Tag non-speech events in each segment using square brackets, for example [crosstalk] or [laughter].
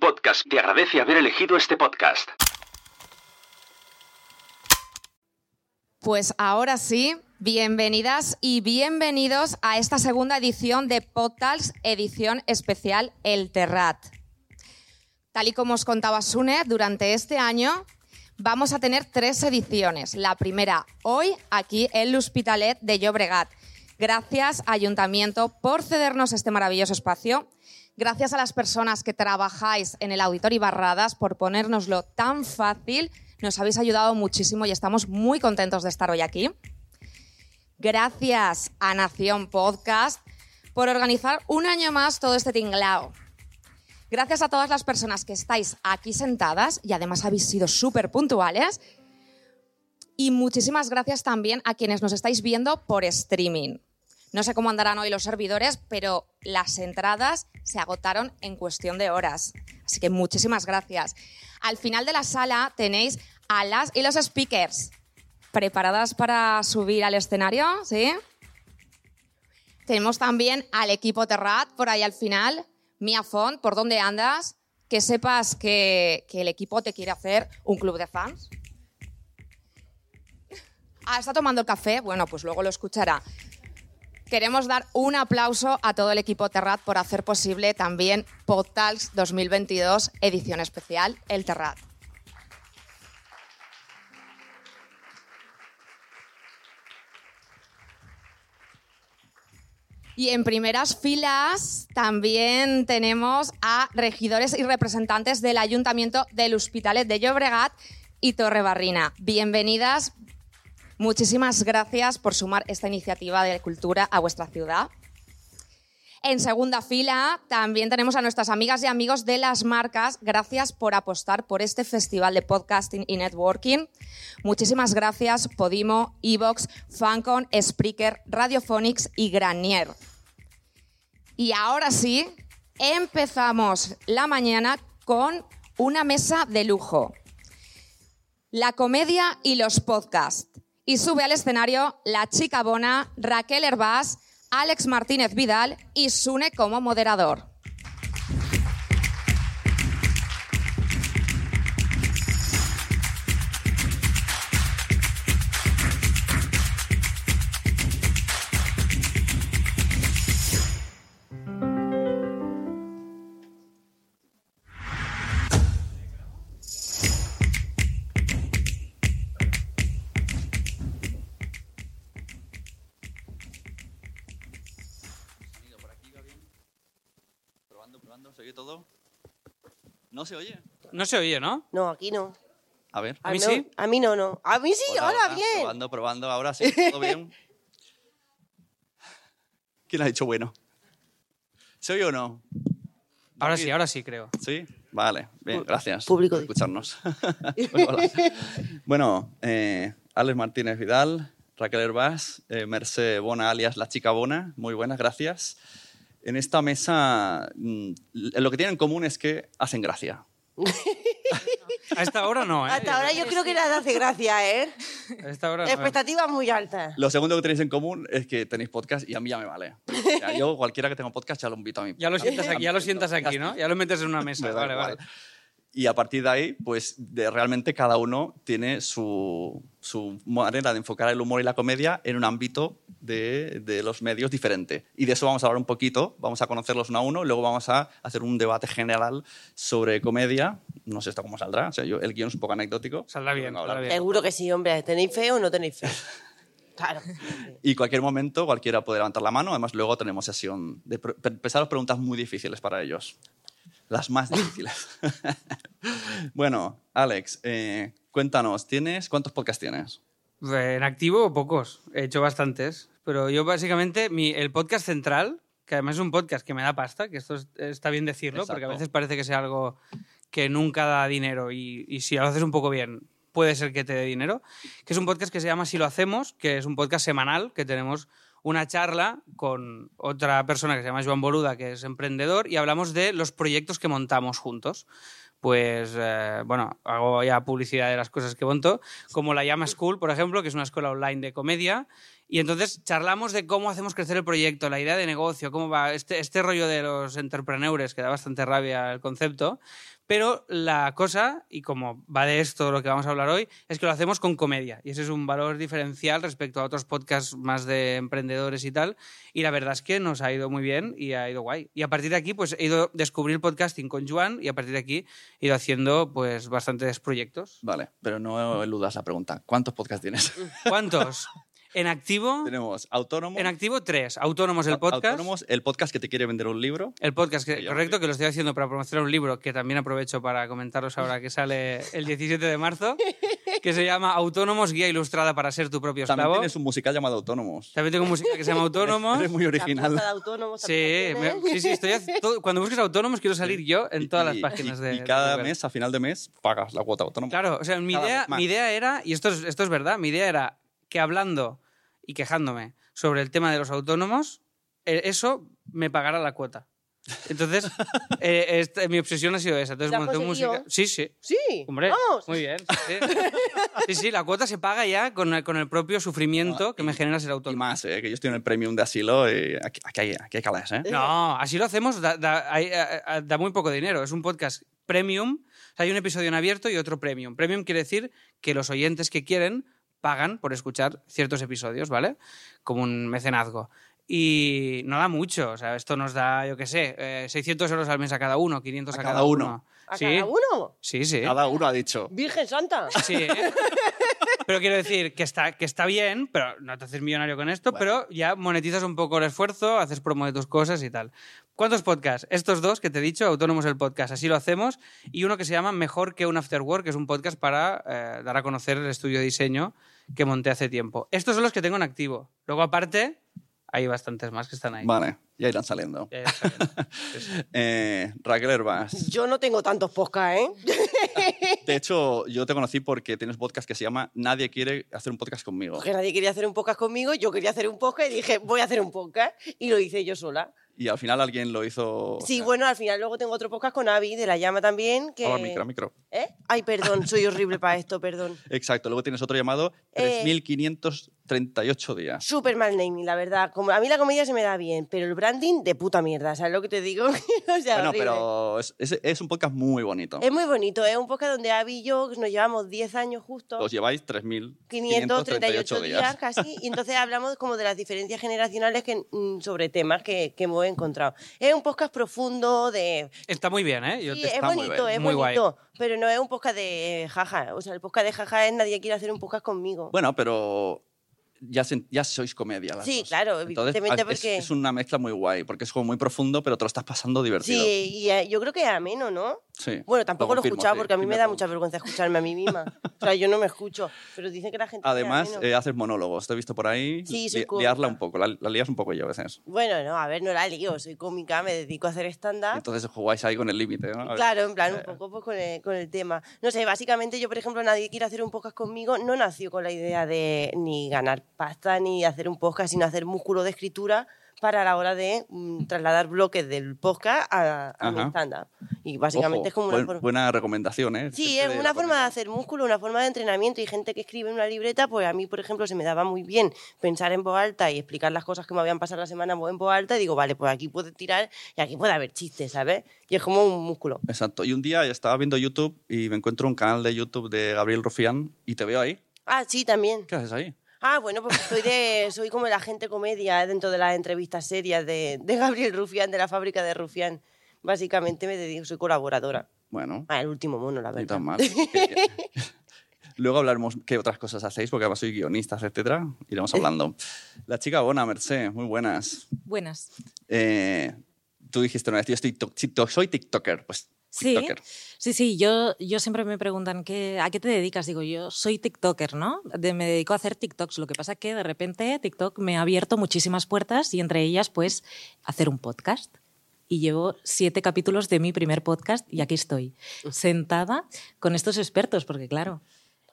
Podcast te agradece haber elegido este podcast. Pues ahora sí, bienvenidas y bienvenidos a esta segunda edición de Podtals, edición especial El Terrat. Tal y como os contaba Sune, durante este año vamos a tener tres ediciones. La primera hoy, aquí en el Hospitalet de Llobregat. Gracias, Ayuntamiento, por cedernos este maravilloso espacio. Gracias a las personas que trabajáis en el Auditorio Barradas por ponérnoslo tan fácil. Nos habéis ayudado muchísimo y estamos muy contentos de estar hoy aquí. Gracias a Nación Podcast por organizar un año más todo este tinglao. Gracias a todas las personas que estáis aquí sentadas y además habéis sido súper puntuales. Y muchísimas gracias también a quienes nos estáis viendo por streaming. No sé cómo andarán hoy los servidores, pero las entradas se agotaron en cuestión de horas. Así que muchísimas gracias. Al final de la sala tenéis a las y los speakers. ¿Preparadas para subir al escenario? ¿Sí? Tenemos también al equipo Terrat por ahí al final. Mia Font, ¿por dónde andas? Que sepas que, que el equipo te quiere hacer un club de fans. Ah, ¿está tomando el café? Bueno, pues luego lo escuchará. Queremos dar un aplauso a todo el equipo Terrat por hacer posible también Podtals 2022, edición especial, el Terrat. Y en primeras filas también tenemos a regidores y representantes del Ayuntamiento del Hospitalet de Llobregat y Torrebarrina. Bienvenidas, Muchísimas gracias por sumar esta iniciativa de cultura a vuestra ciudad. En segunda fila también tenemos a nuestras amigas y amigos de las marcas. Gracias por apostar por este festival de podcasting y networking. Muchísimas gracias Podimo, Evox, Fancon, Spreaker, Radiophonics y Granier. Y ahora sí, empezamos la mañana con una mesa de lujo. La comedia y los podcasts y sube al escenario la chica bona Raquel Herbás, Alex Martínez Vidal y Sune como moderador. Se oye? No se oye, ¿no? No, aquí no. A ver. ¿A mí no, sí? A mí no, no. A mí sí, hola, hola, bien. Probando, probando. Ahora sí, todo bien. [laughs] ¿Quién ha dicho bueno? ¿Se oye o no? Ahora sí, ahora sí, creo. ¿Sí? Vale, bien, gracias público por escucharnos. [laughs] Bueno, eh, Alex Martínez Vidal, Raquel Herbás, eh, Mercé Bona, alias La Chica Bona, muy buenas, gracias. En esta mesa, mm, lo que tienen en común es que hacen gracia. A esta hora no, ¿eh? Hasta ahora yo creo que nada hace gracia, ¿eh? A esta hora no. Expectativas muy altas. Lo segundo que tenéis en común es que tenéis podcast y a mí ya me vale. O sea, yo, cualquiera que tenga podcast, ya lo invito a mí. Ya lo sientas aquí, ya lo sientas aquí, ¿no? Ya lo metes en una mesa. [laughs] Vale, igual. vale. Y a partir de ahí, pues de, realmente cada uno tiene su, su manera de enfocar el humor y la comedia en un ámbito de, de los medios diferente. Y de eso vamos a hablar un poquito, vamos a conocerlos uno a uno, y luego vamos a hacer un debate general sobre comedia. No sé esto cómo saldrá, o sea, yo, el guion es un poco anecdótico. Saldrá bien, saldrá bien. Seguro que sí, hombre. ¿Tenéis fe o no tenéis fe? [laughs] Claro. Y cualquier momento cualquiera puede levantar la mano. Además, luego tenemos sesión de pre- empezaros preguntas muy difíciles para ellos. Las más difíciles. [laughs] bueno, Alex, eh, cuéntanos, ¿tienes, ¿cuántos podcasts tienes? En activo, pocos. He hecho bastantes. Pero yo, básicamente, mi, el podcast central, que además es un podcast que me da pasta, que esto es- está bien decirlo, porque a veces parece que sea algo que nunca da dinero y, y si lo haces un poco bien, puede ser que te dé dinero, que es un podcast que se llama Si lo hacemos, que es un podcast semanal, que tenemos una charla con otra persona que se llama Joan Boluda, que es emprendedor, y hablamos de los proyectos que montamos juntos. Pues, eh, bueno, hago ya publicidad de las cosas que monto, como la Llama School, por ejemplo, que es una escuela online de comedia, Y entonces charlamos de cómo hacemos crecer el proyecto, la idea de negocio, cómo va este, este rollo de los entrepreneurs, que da bastante rabia el concepto. Pero la cosa, y como va de esto lo que vamos a hablar hoy, es que lo hacemos con comedia. Y ese es un valor diferencial respecto a otros podcasts más de emprendedores y tal. Y la verdad es que nos ha ido muy bien y ha ido guay. Y a partir de aquí, pues he ido a descubrir podcasting con Joan y a partir de aquí he ido haciendo pues bastantes proyectos. Vale, pero no eludas la pregunta. ¿Cuántos podcasts tienes? ¿Cuántos? En activo, Tenemos Autónomo. en activo tres. Autónomos el podcast. Autónomos, el podcast que te quiere vender un libro. El podcast, que, correcto, que lo estoy haciendo para promocionar un libro que también aprovecho para comentaros ahora que sale el 17 de marzo, [laughs] que se llama Autónomos, guía ilustrada para ser tu propio También esclavo. tienes un musical llamado Autónomos. También tengo música que se llama [laughs] Autónomos. Eres muy La original. plaza de autónomos Sí, también me- sí, sí, estoy todo- cuando busques autónomos quiero salir yo en todas las Y- páginas y, de y cada de mes, a final de mes, pagas la cuota autónoma. Claro, o sea, mi Cada idea, mi idea era, y esto es, esto es verdad, mi idea era que hablando y quejándome sobre el tema de los autónomos, eh, eso me pagara la cuota. Entonces, [laughs] eh, este- mi obsesión ha sido esa. Entonces, ¿La has monté conseguido? música. Sí, sí. Sí. Hombre, Vamos. muy bien. [laughs] Sí, sí. La cuota se paga ya con, el- con el propio sufrimiento que me genera ser Y autónomo. más, eh, que yo estoy en el premium de asilo y aquí, aquí hay, aquí hay calés, ¿eh? No, así lo hacemos, da, da- hay- a- a- da muy poco dinero. Es un podcast premium. O sea, hay un episodio en abierto y otro premium. Premium quiere decir que los oyentes que quieren pagan por escuchar ciertos episodios, ¿vale? Como un mecenazgo. Y no da mucho, o sea, esto nos da, yo qué sé, eh, 600 euros al mes a cada uno, 500 a, A cada, cada uno. uno. ¿A sí, cada uno? Sí, sí. Cada uno ha dicho. Virgen Santa. Sí, ¿eh? [laughs] Pero quiero decir que está, que está bien, pero no te haces millonario con esto, Bueno. pero ya monetizas un poco el esfuerzo, haces promo de tus cosas y tal. ¿Cuántos podcasts? Estos dos que te he dicho, Autónomos el Podcast, así lo hacemos, y uno que se llama Mejor que un After Work, que es un podcast para eh, dar a conocer el estudio de diseño que monté hace tiempo. Estos son los que tengo en activo. Luego, aparte, hay bastantes más que están ahí. Vale, ya irán saliendo. Ya. Sí, sí. [laughs] Eh, Raquel Herbas. Yo no tengo tantos podcasts, ¿eh? [laughs] De hecho, yo te conocí porque tienes un podcast que se llama Nadie quiere hacer un podcast conmigo. Porque nadie quería hacer un podcast conmigo, yo quería hacer un podcast y dije, voy a hacer un podcast. Y lo hice yo sola. Y al final alguien lo hizo. Sí, bueno, al final luego tengo otro podcast con Avi de La Llama también. Que... Ahora micro, micro. ¿Eh? Ay, perdón, soy horrible para esto, perdón. [laughs] Exacto. Luego tienes otro llamado Eh. 3538 días. Súper mal naming, la verdad. Como, a mí la comedia se me da bien, pero el branding de puta mierda, ¿sabes lo que te digo? [laughs] o sea, Bueno, horrible. pero es, es- es un podcast muy bonito. Es muy bonito, es un podcast donde Avi y yo nos llevamos 10 años justo. Os lleváis 3538 538 días casi, y entonces hablamos como de las diferencias generacionales que, mm, sobre temas que, que hemos encontrado. Es un podcast profundo de... Está muy bien, ¿eh? Yo Sí, te- es está muy bonito, bien, es muy guay. bonito, pero no es un podcast de jaja. O sea, el podcast de jaja es nadie quiere hacer un podcast conmigo. Bueno, pero ya, se- ya sois comedia. las Sí, dos. claro, Entonces, evidentemente es- porque- Es, una mezcla muy guay, porque es como muy profundo, pero te lo estás pasando divertido. Sí, y eh, yo creo que es ameno, ¿no? Sí. Bueno, tampoco lo he confirmo, escuchado sí, porque a mí sí me da mucha vergüenza escucharme a mí misma. O sea, yo no me escucho, pero dicen que la gente... Además, eh, haces monólogos. Te he visto por ahí. Sí, soy li- cómica. liarla un poco. La, la lías un poco yo a veces. Bueno, no, a ver, no la lío, soy cómica, me dedico a hacer stand-up. Entonces jugáis ahí con el límite, ¿no? Claro, en plan, un Eh. poco pues, con, el, con el tema. No sé, básicamente yo, por ejemplo, nadie quiere hacer un podcast conmigo, no nació con la idea de ni ganar pasta, ni hacer un podcast, sino hacer músculo de escritura para la hora de mm, trasladar bloques del podcast a, a mi Ajá. stand-up. Y básicamente Ojo, es como una buen- forma... buena recomendación, ¿eh? Sí, es de una forma de hacer músculo, una forma de entrenamiento y gente que escribe en una libreta, pues a mí, por ejemplo, se me daba muy bien pensar en voz alta y explicar las cosas que me habían pasado la semana en voz alta y digo, vale, pues aquí puedo tirar y aquí puede haber chistes, ¿sabes? Y es como un músculo. Exacto. Y un día estaba viendo YouTube y me encuentro un canal de YouTube de Gabriel Rufián y te veo ahí. Ah, sí, también. ¿Qué haces ahí? Ah, bueno, pues soy, de, [laughs] soy como la gente comedia dentro de las entrevistas serias de, de Gabriel Rufián, de la fábrica de Rufián. Básicamente me dedico, soy colaboradora. Bueno, Ah, el último mono, la ni verdad. tan mal. [laughs] [laughs] Luego hablaremos qué otras cosas hacéis, porque además soy guionistas, etcétera. Iremos hablando. La chica Bona, Merced, muy buenas. Buenas. Eh, tú dijiste una vez, yo estoy soy TikToker. Pues Sí, TikToker. sí, sí. Yo, yo siempre me preguntan ¿qué, a qué te dedicas. Digo, yo soy TikToker, ¿no? De- me dedico a hacer TikToks. Lo que pasa es que de repente TikTok me ha abierto muchísimas puertas y entre ellas, pues, hacer un podcast. Y llevo siete capítulos de mi primer podcast y aquí estoy, sentada con estos expertos, porque claro,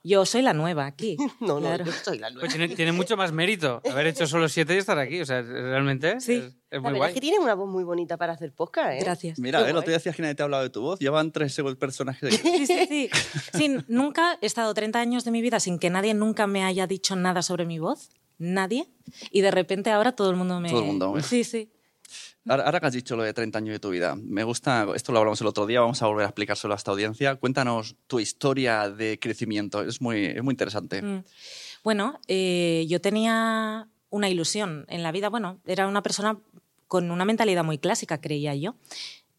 yo soy la nueva aquí. [laughs] No, no, Claro. yo soy la nueva. Pues tiene, tiene mucho más mérito haber hecho solo siete y estar aquí. O sea, realmente Sí. es, es La muy verdad guay. es que tienes una voz muy bonita para hacer podcast, ¿eh? Gracias. Mira, Qué el otro día decías que nadie te ha hablado de tu voz. Llevan tres personajes de... Sí, sí, sí. [laughs] Sí, nunca he estado 30 años de mi vida sin que nadie nunca me haya dicho nada sobre mi voz. nadie. Y de repente ahora todo el mundo me... Todo el mundo, ¿eh? Sí, sí. Ahora, que has dicho lo de 30 años de tu vida, me gusta, esto lo hablamos el otro día, vamos a volver a explicárselo a esta audiencia. Cuéntanos tu historia de crecimiento, es muy, es muy interesante. Mm. Bueno, eh, yo tenía una ilusión en la vida. Bueno, era una persona con una mentalidad muy clásica, creía yo.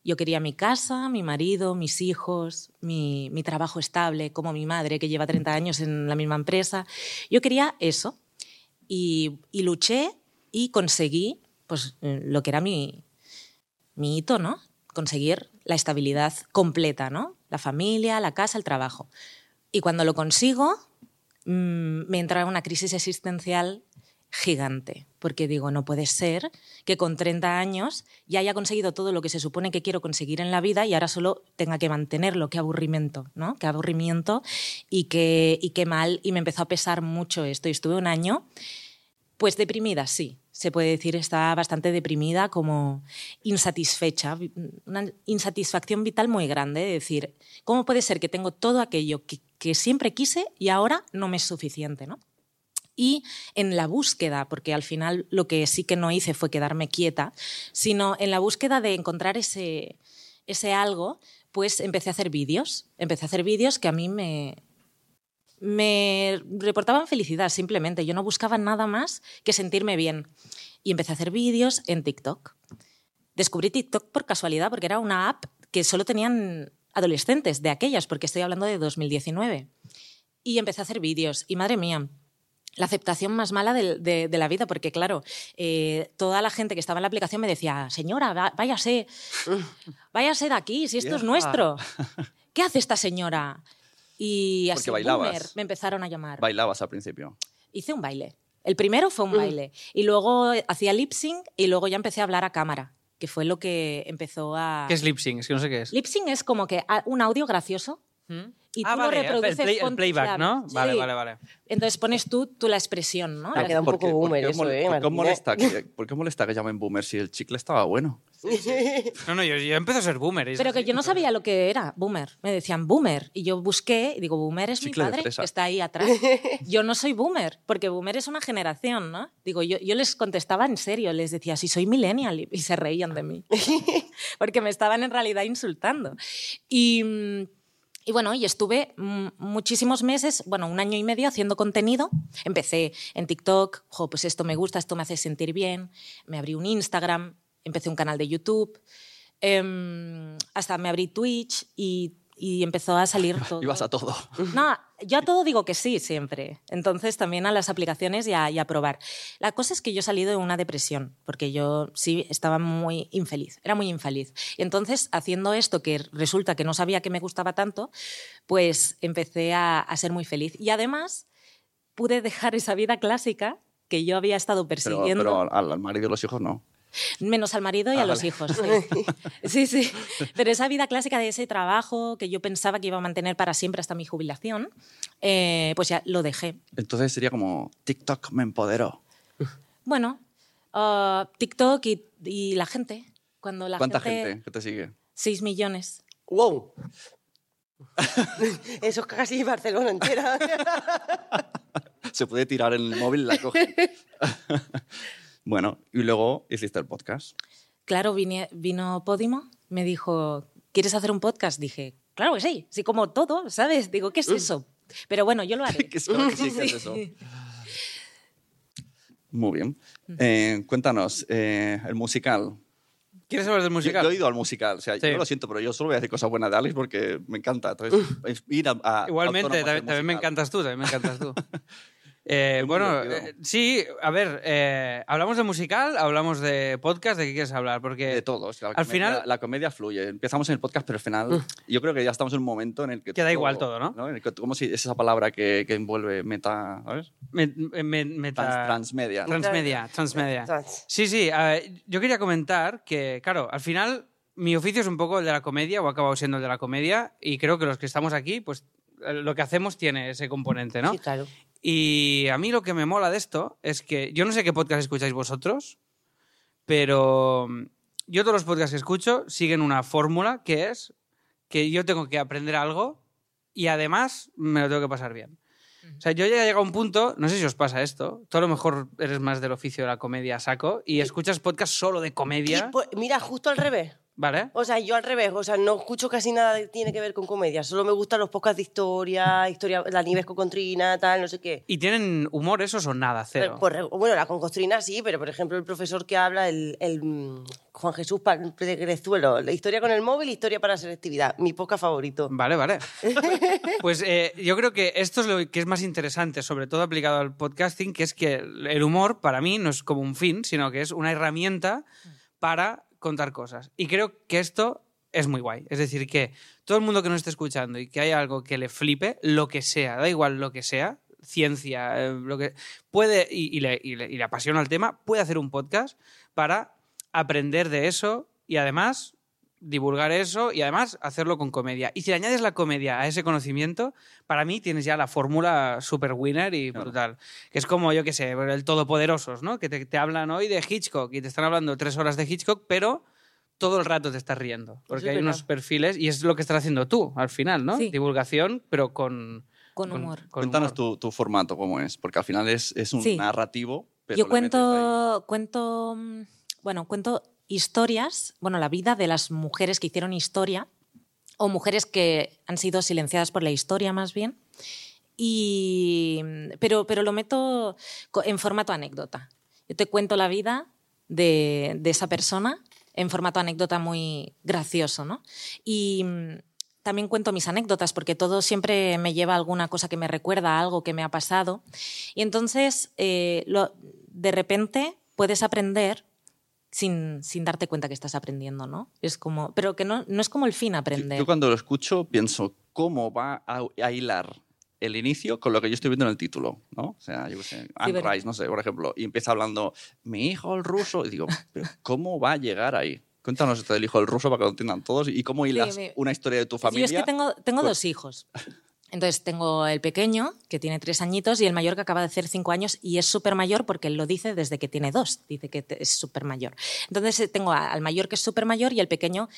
Yo quería mi casa, mi marido, mis hijos, mi, mi trabajo estable, como mi madre, que lleva 30 años en la misma empresa. Yo quería eso. Y, y luché y conseguí pues, eh, lo que era mi, mi hito, ¿no? Conseguir la estabilidad completa, ¿no? La familia, la casa, el trabajo. Y cuando lo consigo, mm, me entra una crisis existencial gigante, porque digo, no puede ser que con 30 años ya haya conseguido todo lo que se supone que quiero conseguir en la vida y ahora solo tenga que mantenerlo, qué aburrimiento, ¿no? Qué aburrimiento y qué, y qué mal, y me empezó a pesar mucho esto, y estuve un año, pues deprimida, sí, se puede decir, está bastante deprimida, como insatisfecha, una insatisfacción vital muy grande, de decir, ¿cómo puede ser que tengo todo aquello que, que siempre quise y ahora no me es suficiente, ¿no? y en la búsqueda, porque al final lo que sí que no hice fue quedarme quieta, sino en la búsqueda de encontrar ese, ese algo, pues empecé a hacer vídeos. Empecé a hacer vídeos que a mí me, me reportaban felicidad simplemente. Yo no buscaba nada más que sentirme bien. Y empecé a hacer vídeos en TikTok. Descubrí TikTok por casualidad porque era una app que solo tenían adolescentes de aquellas, porque estoy hablando de 2019. Y empecé a hacer vídeos. Y madre mía, la aceptación más mala de, de, de la vida, porque claro, eh, toda la gente que estaba en la aplicación me decía, señora, váyase, [laughs] váyase de aquí, si esto es nuestro. [laughs] ¿Qué hace esta señora? Y Porque así bailabas. boomer, me empezaron a llamar. Bailabas al principio. Hice un baile. El primero fue un baile. Y luego hacía lip sync y luego ya empecé a hablar a cámara, que fue lo que empezó a... ¿Qué es lip sync? Es que no sé qué es. Lip sync es como que ah, un audio gracioso ¿Mm? y tú ah, lo vale, el- reproduces el, play- el tus playback, ¿no? Vale, Sí. vale, vale. Entonces pones tú, tú la expresión, ¿no? Ha La- quedado un ¿Por poco qué- por boomer qué eso, ¿eh, por qué molesta que, ¿Por qué molesta que llamen boomer si el chicle estaba bueno? No, no, yo, yo empiezo a ser boomer. Pero que yo no sabía lo que era boomer. Me decían boomer. Y yo busqué y digo, boomer es Chicle mi padre que está ahí atrás. [laughs] Yo no soy boomer, porque boomer es una generación, ¿no? Digo, yo, yo les contestaba en serio, les decía, si soy millennial, y- se reían de mí. [laughs] porque me estaban en realidad insultando. Y, y bueno, y estuve muchísimos meses, bueno, un año y medio haciendo contenido. Empecé en TikTok, jo, pues esto me gusta, esto me hace sentir bien. Me abrí un Instagram, empecé un canal de YouTube, em, hasta me abrí Twitch y, y empezó a salir [laughs] todo. Ibas a todo. No, yo a todo digo que sí siempre. Entonces también a las aplicaciones y a, y a probar. La cosa es que yo he salido de una depresión, porque yo sí estaba muy infeliz, era muy infeliz. Y entonces haciendo esto que resulta que no sabía que me gustaba tanto, pues empecé a, a ser muy feliz. Y además pude dejar esa vida clásica que yo había estado Pero, persiguiendo. pero al, al marido y los hijos no. Menos al marido y Ah, a los vale. hijos. [laughs] Sí. sí, sí. Pero esa vida clásica de ese trabajo que yo pensaba que iba a mantener para siempre hasta mi jubilación, eh, pues ya lo dejé. Entonces sería como TikTok me empoderó. Bueno, ah, TikTok y, y la gente. Cuando la ¿Cuánta gente que te sigue? 6 millones. ¡Wow! [laughs] Eso es casi Barcelona entera. Se puede tirar en el móvil y la coge. [laughs] bueno, y luego hiciste el podcast. Claro, vine- vino Podimo, me dijo, ¿quieres hacer un podcast? Dije, claro que sí, sí como todo, ¿sabes? Digo, ¿qué es eso? Pero bueno, yo lo haré. [laughs] Que es sí, ¿qué es eso? [laughs] Muy bien. Eh, cuéntanos, eh, el musical. ¿Quieres hablar del musical? yo he ido al musical. O sea, Sí. yo lo siento, pero yo solo voy a decir cosas buenas de Alex porque me encanta. Entonces, es ir a, a Igualmente, también, también me encantas tú, también me encantas tú. [laughs] Eh, bueno, eh, sí, a ver, eh, ¿hablamos de musical? ¿Hablamos de podcast? ¿De qué quieres hablar? Porque De todo. o sea, la al comedia- final- La comedia fluye. Empezamos en el podcast, pero al final yo creo que ya estamos en un momento en el que... Queda igual todo, ¿no? En el que, como si es esa palabra que, que envuelve meta... ¿Sabes? me, me- me- meta- Trans- transmedia. Transmedia, transmedia. Trans. Sí, sí. ver, yo quería comentar que, claro, al final mi oficio es un poco el de la comedia, o ha acabado siendo el de la comedia, y creo que los que estamos aquí, pues eh, lo que hacemos tiene ese componente, ¿no? Sí, claro. Y a mí lo que me mola de esto es que yo no sé qué podcast escucháis vosotros, pero mm, yo todos los podcasts que escucho siguen una fórmula que es que yo tengo que aprender algo y además me lo tengo que pasar bien. O sea, yo ya he llegado a un punto, no sé si os pasa esto, tú a lo mejor eres más del oficio de la comedia saco y escuchas podcast solo de comedia, mira, justo al revés. ¿Vale? O sea, yo al revés, o sea, no escucho casi nada que tiene que ver con comedia. Solo me gustan los podcasts de historia, historia, la Nieves con Contrina, tal, no sé qué. ¿Y tienen humor esos o nada? Cero. Por- por- bueno, la con Constrina sí, pero por ejemplo el profesor que habla, el, el, mm, Juan Jesús Grezuelo, la historia con el móvil, historia para selectividad, mi podcast favorito. Vale, vale. [laughs] Pues eh, yo creo que esto es lo que es más interesante, sobre todo aplicado al podcasting, que es que el humor para mí no es como un fin, sino que es una herramienta para contar cosas. Y creo que esto es muy guay. Es decir, que todo el mundo que nos esté escuchando y que haya algo que le flipe, lo que sea, da igual lo que sea, ciencia, eh, lo que puede y, y le, y le- y le apasiona el tema, puede hacer un podcast para aprender de eso y además divulgar eso y además hacerlo con comedia. Y si le añades la comedia a ese conocimiento, para mí tienes ya la fórmula super winner y brutal. Que es como, yo qué sé, el Todopoderosos, ¿no? Que te, te hablan hoy de Hitchcock y te están hablando tres horas de Hitchcock, pero todo el rato te estás riendo. Porque es hay verdad. unos perfiles y es lo que estás haciendo tú al final, ¿no? Sí. Divulgación, pero con... Con humor. con Cuéntanos humor. tu, tu formato, cómo es, porque al final es, es un Sí. narrativo. Pero Yo cuento, cuento, mm, bueno, cuento historias, bueno, la vida de las mujeres que hicieron historia, o mujeres que han sido silenciadas por la historia más bien, y, pero, pero lo meto en formato anécdota. Yo te cuento la vida de, de esa persona en formato anécdota muy gracioso, ¿no? Y mm, también cuento mis anécdotas porque todo siempre me lleva a alguna cosa que me recuerda a algo que me ha pasado. Y entonces, eh, lo- de repente, puedes aprender sin, sin darte cuenta que estás aprendiendo, ¿no? Es como, pero que no, no es como el fin Yo, aprender. yo cuando lo escucho pienso, ¿cómo va a, a hilar el inicio con lo que yo estoy viendo en el título? ¿no? O sea, yo qué sé, Anne pero- Rice, no sé, por ejemplo, y empieza hablando, mi hijo el ruso, y digo, ¿pero cómo va a llegar ahí? Cuéntanos esto del hijo del ruso para que lo entiendan todos y cómo hilas me- una historia de tu Sí, familia. Yo es que tengo, tengo con- dos hijos. [laughs] Entonces tengo el pequeño, que tiene tres añitos, y el mayor, que acaba de hacer cinco años, y es súper mayor porque él lo dice desde que tiene dos, dice que es súper mayor. Entonces eh, tengo al mayor que es súper mayor y al pequeño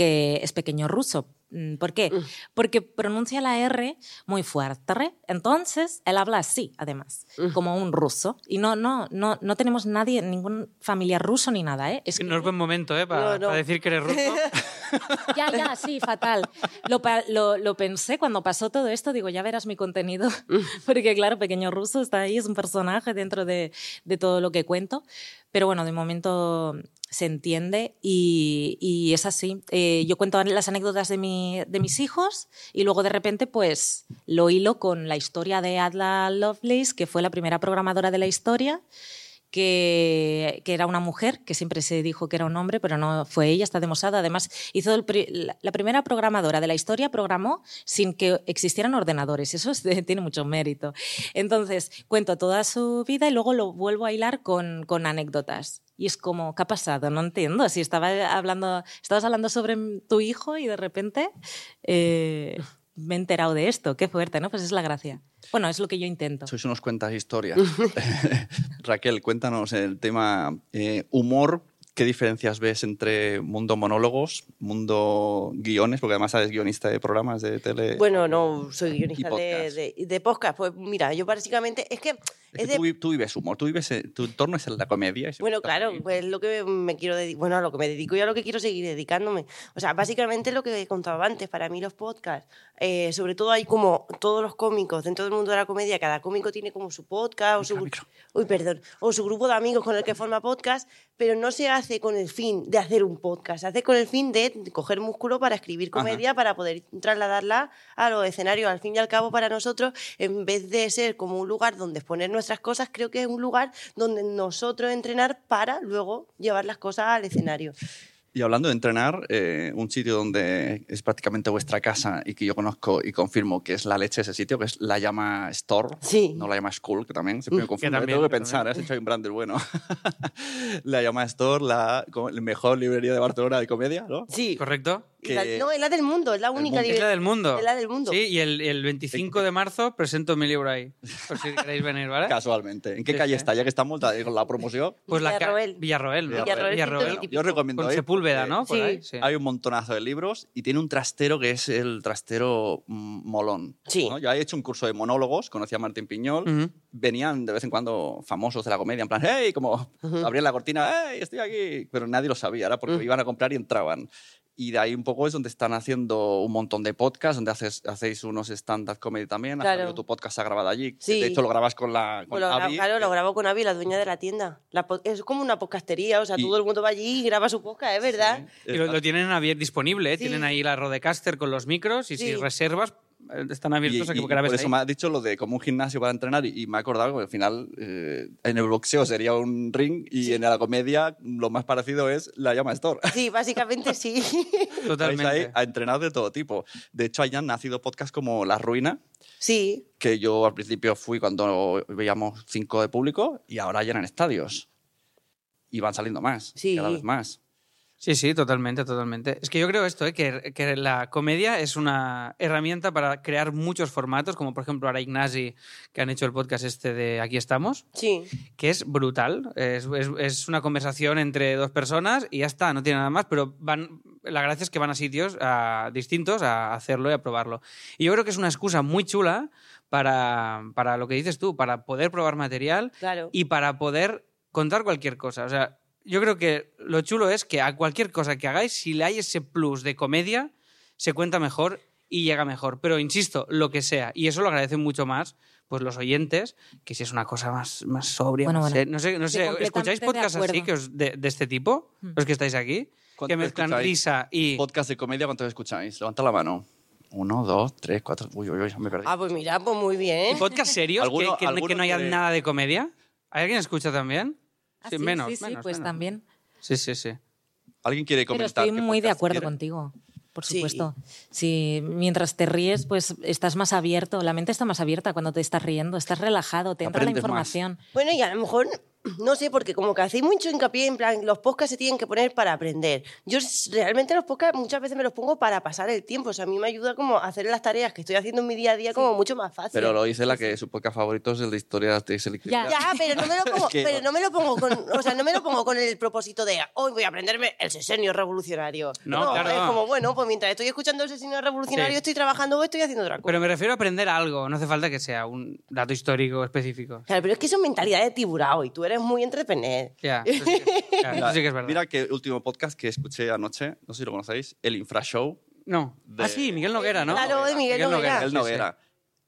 que es pequeño ruso. Mm, ¿Por qué? Porque pronuncia la R muy fuerte. Entonces, él habla así, además, como un ruso. Y no, no, no, no tenemos nadie, ningún familiar ruso ni nada, ¿eh? Es Que no es buen momento, ¿eh? Para, No, decir que eres ruso. [laughs] [laughs] ya, ya, sí, fatal. Lo, lo, lo pensé cuando pasó todo esto, digo, ya verás mi contenido, [laughs] porque claro, Pequeño Ruso está ahí, es un personaje dentro de, de todo lo que cuento, pero bueno, de momento se entiende y, y es así. Eh, yo cuento las anécdotas de, mi- de mis hijos y luego de repente pues lo hilo con la historia de Adla Lovelace, que fue la primera programadora de la historia que, era una mujer, que siempre se dijo que era un hombre, pero no fue ella, está demostrado. Además, hizo el la, primera programadora de la historia, programó sin que existieran ordenadores. Eso [laughs] tiene mucho mérito. Entonces, cuento toda su vida y luego lo vuelvo a hilar con, con anécdotas. Y es como, ¿qué ha pasado? No entiendo. Si estaba hablando, estabas hablando sobre tu hijo y de repente eh, me he enterado de esto. Qué fuerte, ¿no? Pues es la gracia. Bueno, es lo que yo intento. Sois unos cuentas historias. [laughs] Raquel, cuéntanos el tema eh, humor. ¿Qué diferencias ves entre mundo monólogos, mundo guiones? Porque además eres guionista de programas de tele. Bueno, no soy guionista de, podcast. de, de podcast. Pues mira, yo básicamente. Es que. Es que es de- tú, tú vives humor, tú vives, tu entorno es en la comedia. Bueno, claro, ahí. pues lo que me quiero dedicar, bueno, a lo que me dedico y a lo que quiero seguir dedicándome. O sea, básicamente lo que contaba antes, para mí los podcasts, eh, sobre todo hay como todos los cómicos dentro del mundo de la comedia, cada cómico tiene como su podcast o su, uy, perdón, o su grupo de amigos con el que forma podcast, pero no se hace con el fin de hacer un podcast, se hace con el fin de coger músculo para escribir Ajá. comedia, para poder trasladarla a los escenarios. Al fin y al cabo, para nosotros, en vez de ser como un lugar donde exponer nuestras cosas, creo que es un lugar donde nosotros entrenar para luego llevar las cosas al escenario. Y hablando de entrenar, eh, un sitio donde es prácticamente vuestra casa y que yo conozco y confirmo que es la leche ese sitio, que es la llama Store, Sí. no la llama School, que también siempre me confundo, también, tengo que que pensar, también. has hecho un brand del bueno. [laughs] la llama Store, la mejor librería de Barcelona de comedia, ¿no? Sí. ¿Correcto? Y la- que- no, es la del mundo, es la única. Es la del mundo. Es la del mundo. Sí, y el, el 25 de marzo presento mi libro ahí. Por si queréis venir, ¿vale? [laughs] Casualmente. ¿En qué Sí, calle sí. está? Ya que estamos la- con la promoción. Pues la Villarroel. Villarroel, ¿no? Villarroel, Villarroel. 120 y Yo os recomiendo Con ir. Sepúlveda. Úlveda, ¿no? Por Sí. ahí, sí. Hay un montonazo de libros y tiene un trastero que es el trastero mm, molón. Sí. ¿no? Yo he hecho un curso de monólogos, conocí a Martín Piñol, Ujú. venían de vez en cuando famosos de la comedia, en plan, ¡hey! Como abrían la cortina, ¡hey! Estoy aquí. Pero nadie lo sabía, era porque iban a comprar y entraban. Y de ahí un poco es donde están haciendo un montón de podcasts, donde haces, hacéis unos stand-up comedy también. Claro. tu podcast ha grabado allí. Sí. De hecho, lo grabas con la con lo claro, lo grabo con Avi, la dueña de la tienda. La es como una podcastería, o sea, Y- todo el mundo va allí y graba su podcast, es verdad. Y lo, lo tienen disponible, ¿eh? Sí. Tienen ahí la Rodecaster con los micros y si Sí. reservas eh, están Y, abiertos a que y grabes por eso ahí. me ha dicho lo de como un gimnasio para entrenar y, y me he acordado que al final eh, en el boxeo sería un ring y en la comedia lo más parecido es la llama store. Sí, básicamente sí. [laughs] Vais ahí Totalmente. a entrenar de todo tipo. De hecho, hayan nacido podcasts como La Ruina, sí, que yo al principio fui cuando veíamos cinco de público y ahora llenan estadios. Y van saliendo más, Sí. cada vez más. Sí, sí, totalmente, totalmente. Es que yo creo esto, ¿eh? que, que la comedia es una herramienta para crear muchos formatos, como por ejemplo ahora Ignasi, que han hecho el podcast este de Aquí estamos, sí. que es brutal. Es, es- es una conversación entre dos personas y ya está, no tiene nada más, pero van, la gracia es que van a sitios a- distintos a hacerlo y a probarlo. Y yo creo que es una excusa muy chula para, para lo que dices tú, para poder probar material Claro. y para poder contar cualquier cosa. O sea, yo creo que lo chulo es que a cualquier cosa que hagáis, si le hay ese plus de comedia, se cuenta mejor y llega mejor. Pero insisto, lo que sea. Y eso lo agradecen mucho más pues los oyentes, que si es una cosa más, más sobria. Bueno, más bueno. no sé, no sé ¿escucháis podcasts así que os- de, de este tipo? Los que estáis aquí, ¿Cuántos que mezclan escucháis? risa y... Podcast de comedia, ¿cuántos escucháis? Levanta la mano. Uno, dos, tres, cuatro. Uy, uy, uy, me perdí. Ah, pues mira, pues muy ¿Y bien. podcasts serios [laughs] ¿Alguno- que, que- alguno que no haya nada de comedia? ¿Hay alguien que escucha también? Ah, Sí, sí, menos, sí, sí, menos, pues menos. también. Sí, sí, sí. ¿Alguien quiere Pero comentar? estoy qué muy de acuerdo quiere? contigo. Por Sí. supuesto. Si mientras te ríes, pues estás más abierto, la mente está más abierta cuando te estás riendo, estás relajado, te entra la más. información. Bueno, y a lo mejor, [clears throat] no sé, porque como que hacéis mucho hincapié en plan, los podcasts se tienen que poner para aprender. Yo realmente los podcasts muchas veces me los pongo para pasar el tiempo. O sea, a mí me ayuda como a hacer las tareas que estoy haciendo en mi día a día como mucho más fácil. Pero lo dice la que su podcast favorito es el de historias de selectividad. Ya. Ya, pero no me lo [laughs] pongo, Es que- pero no me lo pongo con, o sea, no me lo pongo con el propósito de hoy voy a aprenderme el sesenio revolucionario. No, claro. es como bueno, pues mientras estoy escuchando el sesenio revolucionario Sí. estoy trabajando o estoy haciendo otra cosa. Pero me refiero a aprender algo, no hace falta que sea un dato histórico específico. Claro, pero es que eso es mentalidad de tiburao y tú eres muy entretener. Ya, eso sí, que- eso sí que es verdad. Mira que el último podcast que escuché anoche, no sé si lo conocéis, el Infra Show. no. de- Ah, sí, Miguel Noguera, ¿no? Claro, de Miguel Noguera. Miguel sí, Noguera.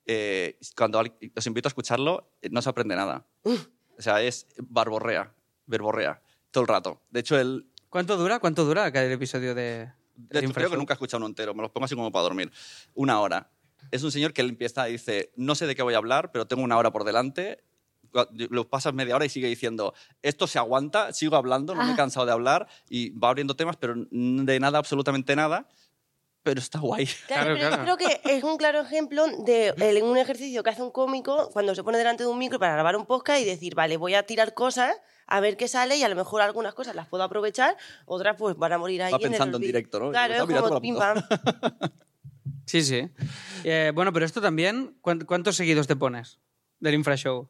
Eh, cuando al- os invito a escucharlo, eh, no se aprende nada. O sea, es barborrea, verborrea, todo el rato. De hecho, él, sí. ¿Cuánto dura? ¿Cuánto dura cada episodio de, de hecho, creo que nunca he escuchado uno entero, me los pongo así como para dormir. Una hora. Es un señor que él empieza y dice, no sé de qué voy a hablar, pero tengo una hora por delante. Lo pasas media hora y sigue diciendo, esto se aguanta, sigo hablando, no me he cansado de hablar y va abriendo temas, pero de nada, absolutamente nada. Pero está guay. [laughs] Claro, Claro, pero claro. yo creo que es un claro ejemplo de el- un ejercicio que hace un cómico cuando se pone delante de un micro para grabar un podcast y decir, vale, voy a tirar cosas a ver qué sale y a lo mejor algunas cosas las puedo aprovechar, otras pues van a morir ahí. Va en el pensando en directo, ¿no? Claro, Ah, es mira, como pim pam. [laughs] Sí, sí. Eh, bueno, pero esto también, ¿cuánt- ¿cuántos seguidos te pones del Infra Show?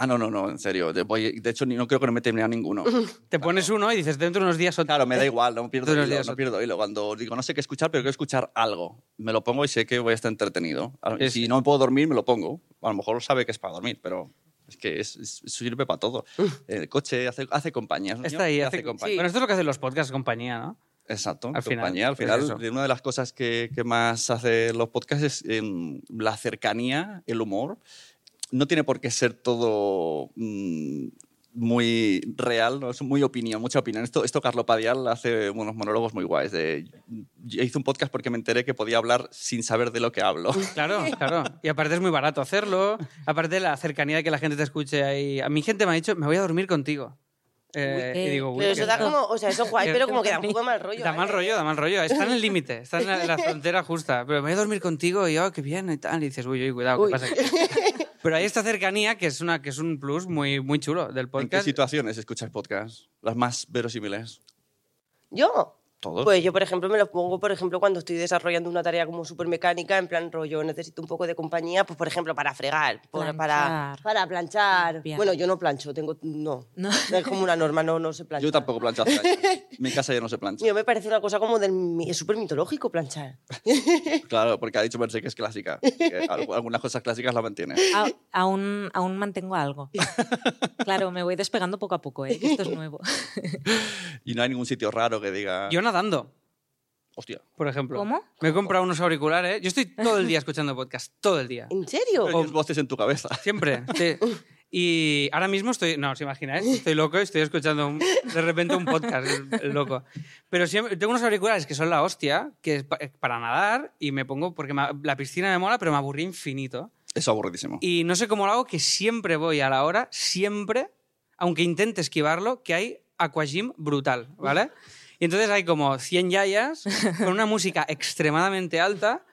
Ah, no, no, no, en serio. De, voy- de hecho, no creo que no me termine a ninguno. [laughs] Te pones uno y dices, dentro de unos días otro. Claro, me da igual, no pierdo hilo, días no pierdo hilo. Cuando digo, no sé qué escuchar, pero quiero escuchar algo, me lo pongo y sé que voy a estar entretenido. A- Sí, si sí. no me puedo dormir, me lo pongo. A lo mejor sabe que es para dormir, pero es que es, es- sirve para todo. [laughs] El coche hace, hace compañía. es Está ahí. que hace- compañía. Bueno, esto es lo que hacen los podcasts compañía, ¿no? Exacto, Al final, compañía. Al pues final, eso. de una de las cosas que, que más hace los podcasts es em, la cercanía, el humor. No tiene por qué ser todo mm, muy real, ¿no? es muy opinión, mucha opinión. Esto, esto Carlo Padial hace unos monólogos muy guays. De, yo hice un podcast porque me enteré que podía hablar sin saber de lo que hablo. [laughs] Claro, claro. Y aparte es muy barato hacerlo. Aparte la cercanía de que la gente te escuche ahí. A mi gente me ha dicho, me voy a dormir contigo. Eh, y digo, uy, Pero eso da como, o sea, eso es guay, pero como que da un poco de mal rollo. Da mal ¿eh? rollo, da mal rollo. Está en el límite, está en la, la frontera justa. Pero me voy a dormir contigo y yo, qué bien y tal. Y dices, uy, uy, cuidado, Uy. ¿qué pasa aquí? [laughs] Pero hay esta cercanía que es, una, que es un plus muy, muy chulo del ¿En qué podcast. situaciones escuchas podcast? Las más verosímiles. Yo, Todos. Pues yo, por ejemplo, me los pongo, por ejemplo, cuando estoy desarrollando una tarea como súper mecánica, en plan rollo, necesito un poco de compañía, pues por ejemplo, para fregar, por- para, Planchar. para planchar. Limpiar. Bueno, yo no plancho, tengo, no. No. [laughs] Es como una norma, no, no se plancha. Yo tampoco plancho hace años. [laughs] Mi casa ya no se plancha. Yo me parece una cosa como del... Es súper mitológico planchar. [laughs] Claro, porque ha dicho Merced que es clásica. que algunas cosas clásicas la mantiene. A- aún, aún mantengo algo. Claro, me voy despegando poco a poco, ¿eh? esto es nuevo. Y no hay ningún sitio raro que diga. Yo nadando, Hostia. por ejemplo. ¿Cómo? Me he comprado unos auriculares. Yo estoy todo el día escuchando podcast, todo el día. ¿En serio? Tienes voces en tu cabeza. Siempre, sí. Y ahora mismo estoy, no os imagináis, estoy loco y estoy escuchando un- de repente un podcast, loco. Pero siempre, tengo unos auriculares que son la hostia, que es pa- para nadar y me pongo, porque me- la piscina me mola, pero me aburrí infinito. Eso aburridísimo. Y no sé cómo lo hago, que siempre voy a la hora, siempre, aunque intente esquivarlo, que hay aquagym brutal, ¿vale? Y entonces hay como 100 yayas con una música extremadamente alta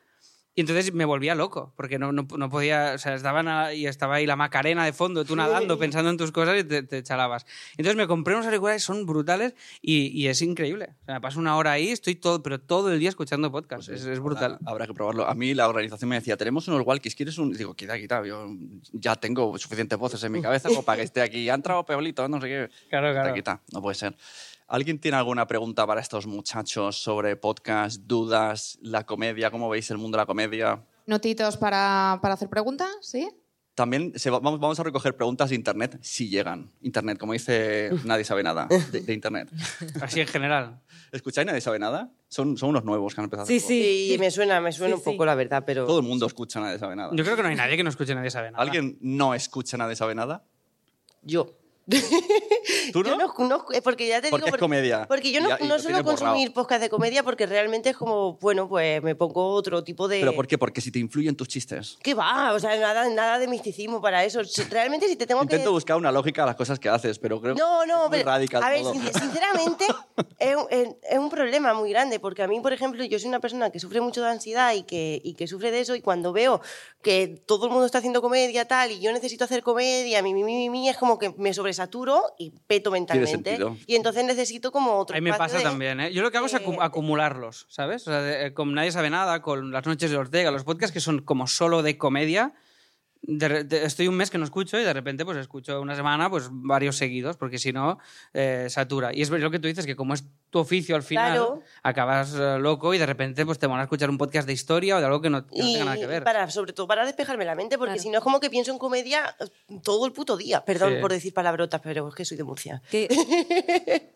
y entonces me volvía loco, porque no, no, no podía, o sea, estaban a- y estaba ahí la Macarena de fondo, tú nadando, pensando en tus cosas y te, te chalabas. Entonces me compré unos auriculares, son brutales y, y es increíble. O sea, me paso una hora ahí, estoy todo, pero todo el día escuchando podcast, es, es brutal. Habrá, habrá que probarlo. A mí la organización me decía, tenemos unos walkies, ¿quieres un...? Y digo, quita, quita, yo ya tengo suficientes voces en mi cabeza como para que esté aquí. Ha entrado Peolito, no sé qué. Claro, Quita, claro. quita, no puede ser. ¿Alguien tiene alguna pregunta para estos muchachos sobre podcast, dudas, la comedia? ¿Cómo veis el mundo de la comedia? Notitos para, para hacer preguntas, ¿sí? También se va- vamos, vamos a recoger preguntas de Internet si llegan. Internet, como dice Nadie sabe nada de, de Internet. [laughs] Así en general. ¿Escucháis Nadie sabe nada? Son, son unos nuevos que han empezado. Sí, sí. Sí, me suena, me suena Sí, un poco sí. la verdad, pero... Todo el mundo escucha Nadie sabe nada. Yo creo que no hay nadie que no escuche, nadie sabe nada. ¿Alguien no escucha Nadie sabe nada? Yo. [laughs] ¿Tú no? Yo no, no- porque ya te Porque digo... es comedia. Porque yo no, y suelo consumir podcast de comedia porque realmente es como, bueno, pues me pongo otro tipo de... ¿Pero por qué? Porque si te influyen tus chistes. ¿Qué va? O sea, nada, nada de misticismo para eso. Realmente si te tengo Intento que... buscar una lógica a las cosas que haces, pero creo No, no, que es muy pero radical a ver, todo. sinceramente [laughs] es, un- es- es un problema muy grande porque a mí, por ejemplo, yo soy una persona que sufre mucho de ansiedad y que, y que sufre de eso y cuando veo que todo el mundo está haciendo comedia tal y yo necesito hacer comedia, mi, mi, mi, mi, es como que me sobresaturo y peto mentalmente. Y entonces necesito como otro A mí me pasa de- también, ¿eh? Yo lo que hago es acu- de- acumularlos, ¿sabes? O sea, de- eh, con Nadie sabe nada, con Las noches de Ortega, los podcasts que son como solo de comedia. De de- estoy un mes que no escucho y de repente pues escucho una semana pues varios seguidos porque si no eh, satura y es lo que tú dices que como es tu oficio al final Claro. acabas eh, loco y de repente pues te van a escuchar un podcast de historia o de algo que no, que no tenga nada que ver para, sobre todo para despejarme la mente, porque Claro. si no es como que pienso en comedia eh, todo el puto día. Perdón Sí. por decir palabrotas, pero es que soy de Murcia. Que- [laughs]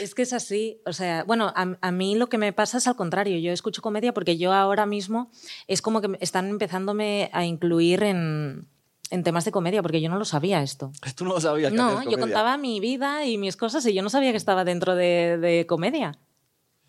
es que es así. O sea, bueno, a, a mí lo que me pasa es al contrario. Yo escucho comedia porque yo ahora mismo es como que están empezándome a incluir en, en temas de comedia, porque yo no lo sabía esto. [laughs] Tú no lo sabías No, yo contaba mi vida y mis cosas y yo no sabía que estaba dentro de, de comedia.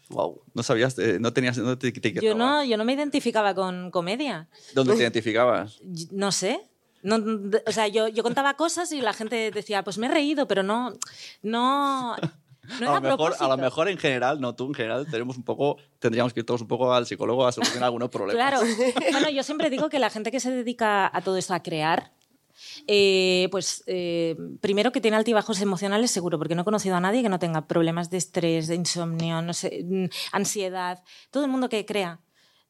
Wow. No sabías, eh, no tenías, no te, te Yo no, yo no me identificaba con comedia. ¿Dónde te [laughs] identificabas? No sé. No, o sea, yo, yo contaba cosas y la gente decía, pues me he reído, pero no, no, [laughs] no a, lo mejor, a lo mejor en general, no tú en general, tenemos un poco, tendríamos que ir todos un poco al psicólogo a solucionar algunos problemas. Claro. [laughs] Bueno, yo siempre digo que la gente que se dedica a todo esto, a crear, eh, pues eh, primero que tiene altibajos emocionales seguro, porque no he conocido a nadie que no tenga problemas de estrés, de insomnio, no sé, mm, ansiedad. Todo el mundo que crea.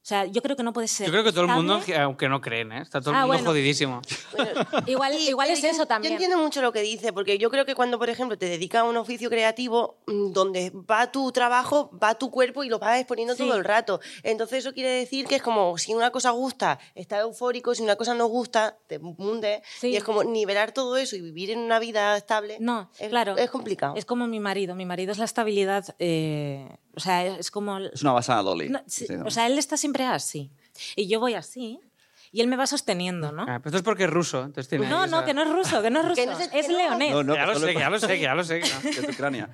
O sea, yo creo que no puede ser. yo creo que todo el mundo aunque no creen ¿eh? está todo el Ah, mundo bueno. jodidísimo Igual, Sí, igual pero es yo- eso también. Yo entiendo mucho lo que dice, porque yo creo que cuando, por ejemplo, te dedicas a un oficio creativo, mm, donde va tu trabajo, va tu cuerpo y lo vas exponiendo Sí. todo el rato. Entonces eso quiere decir que es como, si una cosa gusta, estás eufórico, si una cosa no gusta, te hundes. Sí. Y es como nivelar todo eso y vivir en una vida estable. No, es, claro. Es complicado. Es como mi marido. Mi marido es la estabilidad. eh, o sea, es como. Es una basada Dolly. No, sí, Sí, ¿no? O sea, él está siempre así. Y yo voy así. Y él me va sosteniendo, ¿no? Ah, pero esto es porque es ruso entonces tiene No, no, esa- que no es ruso, que no es [laughs] ruso. Que no sé- es leonés. No, no, ya lo sé ya lo sé [laughs] ya lo sé que es Ucrania.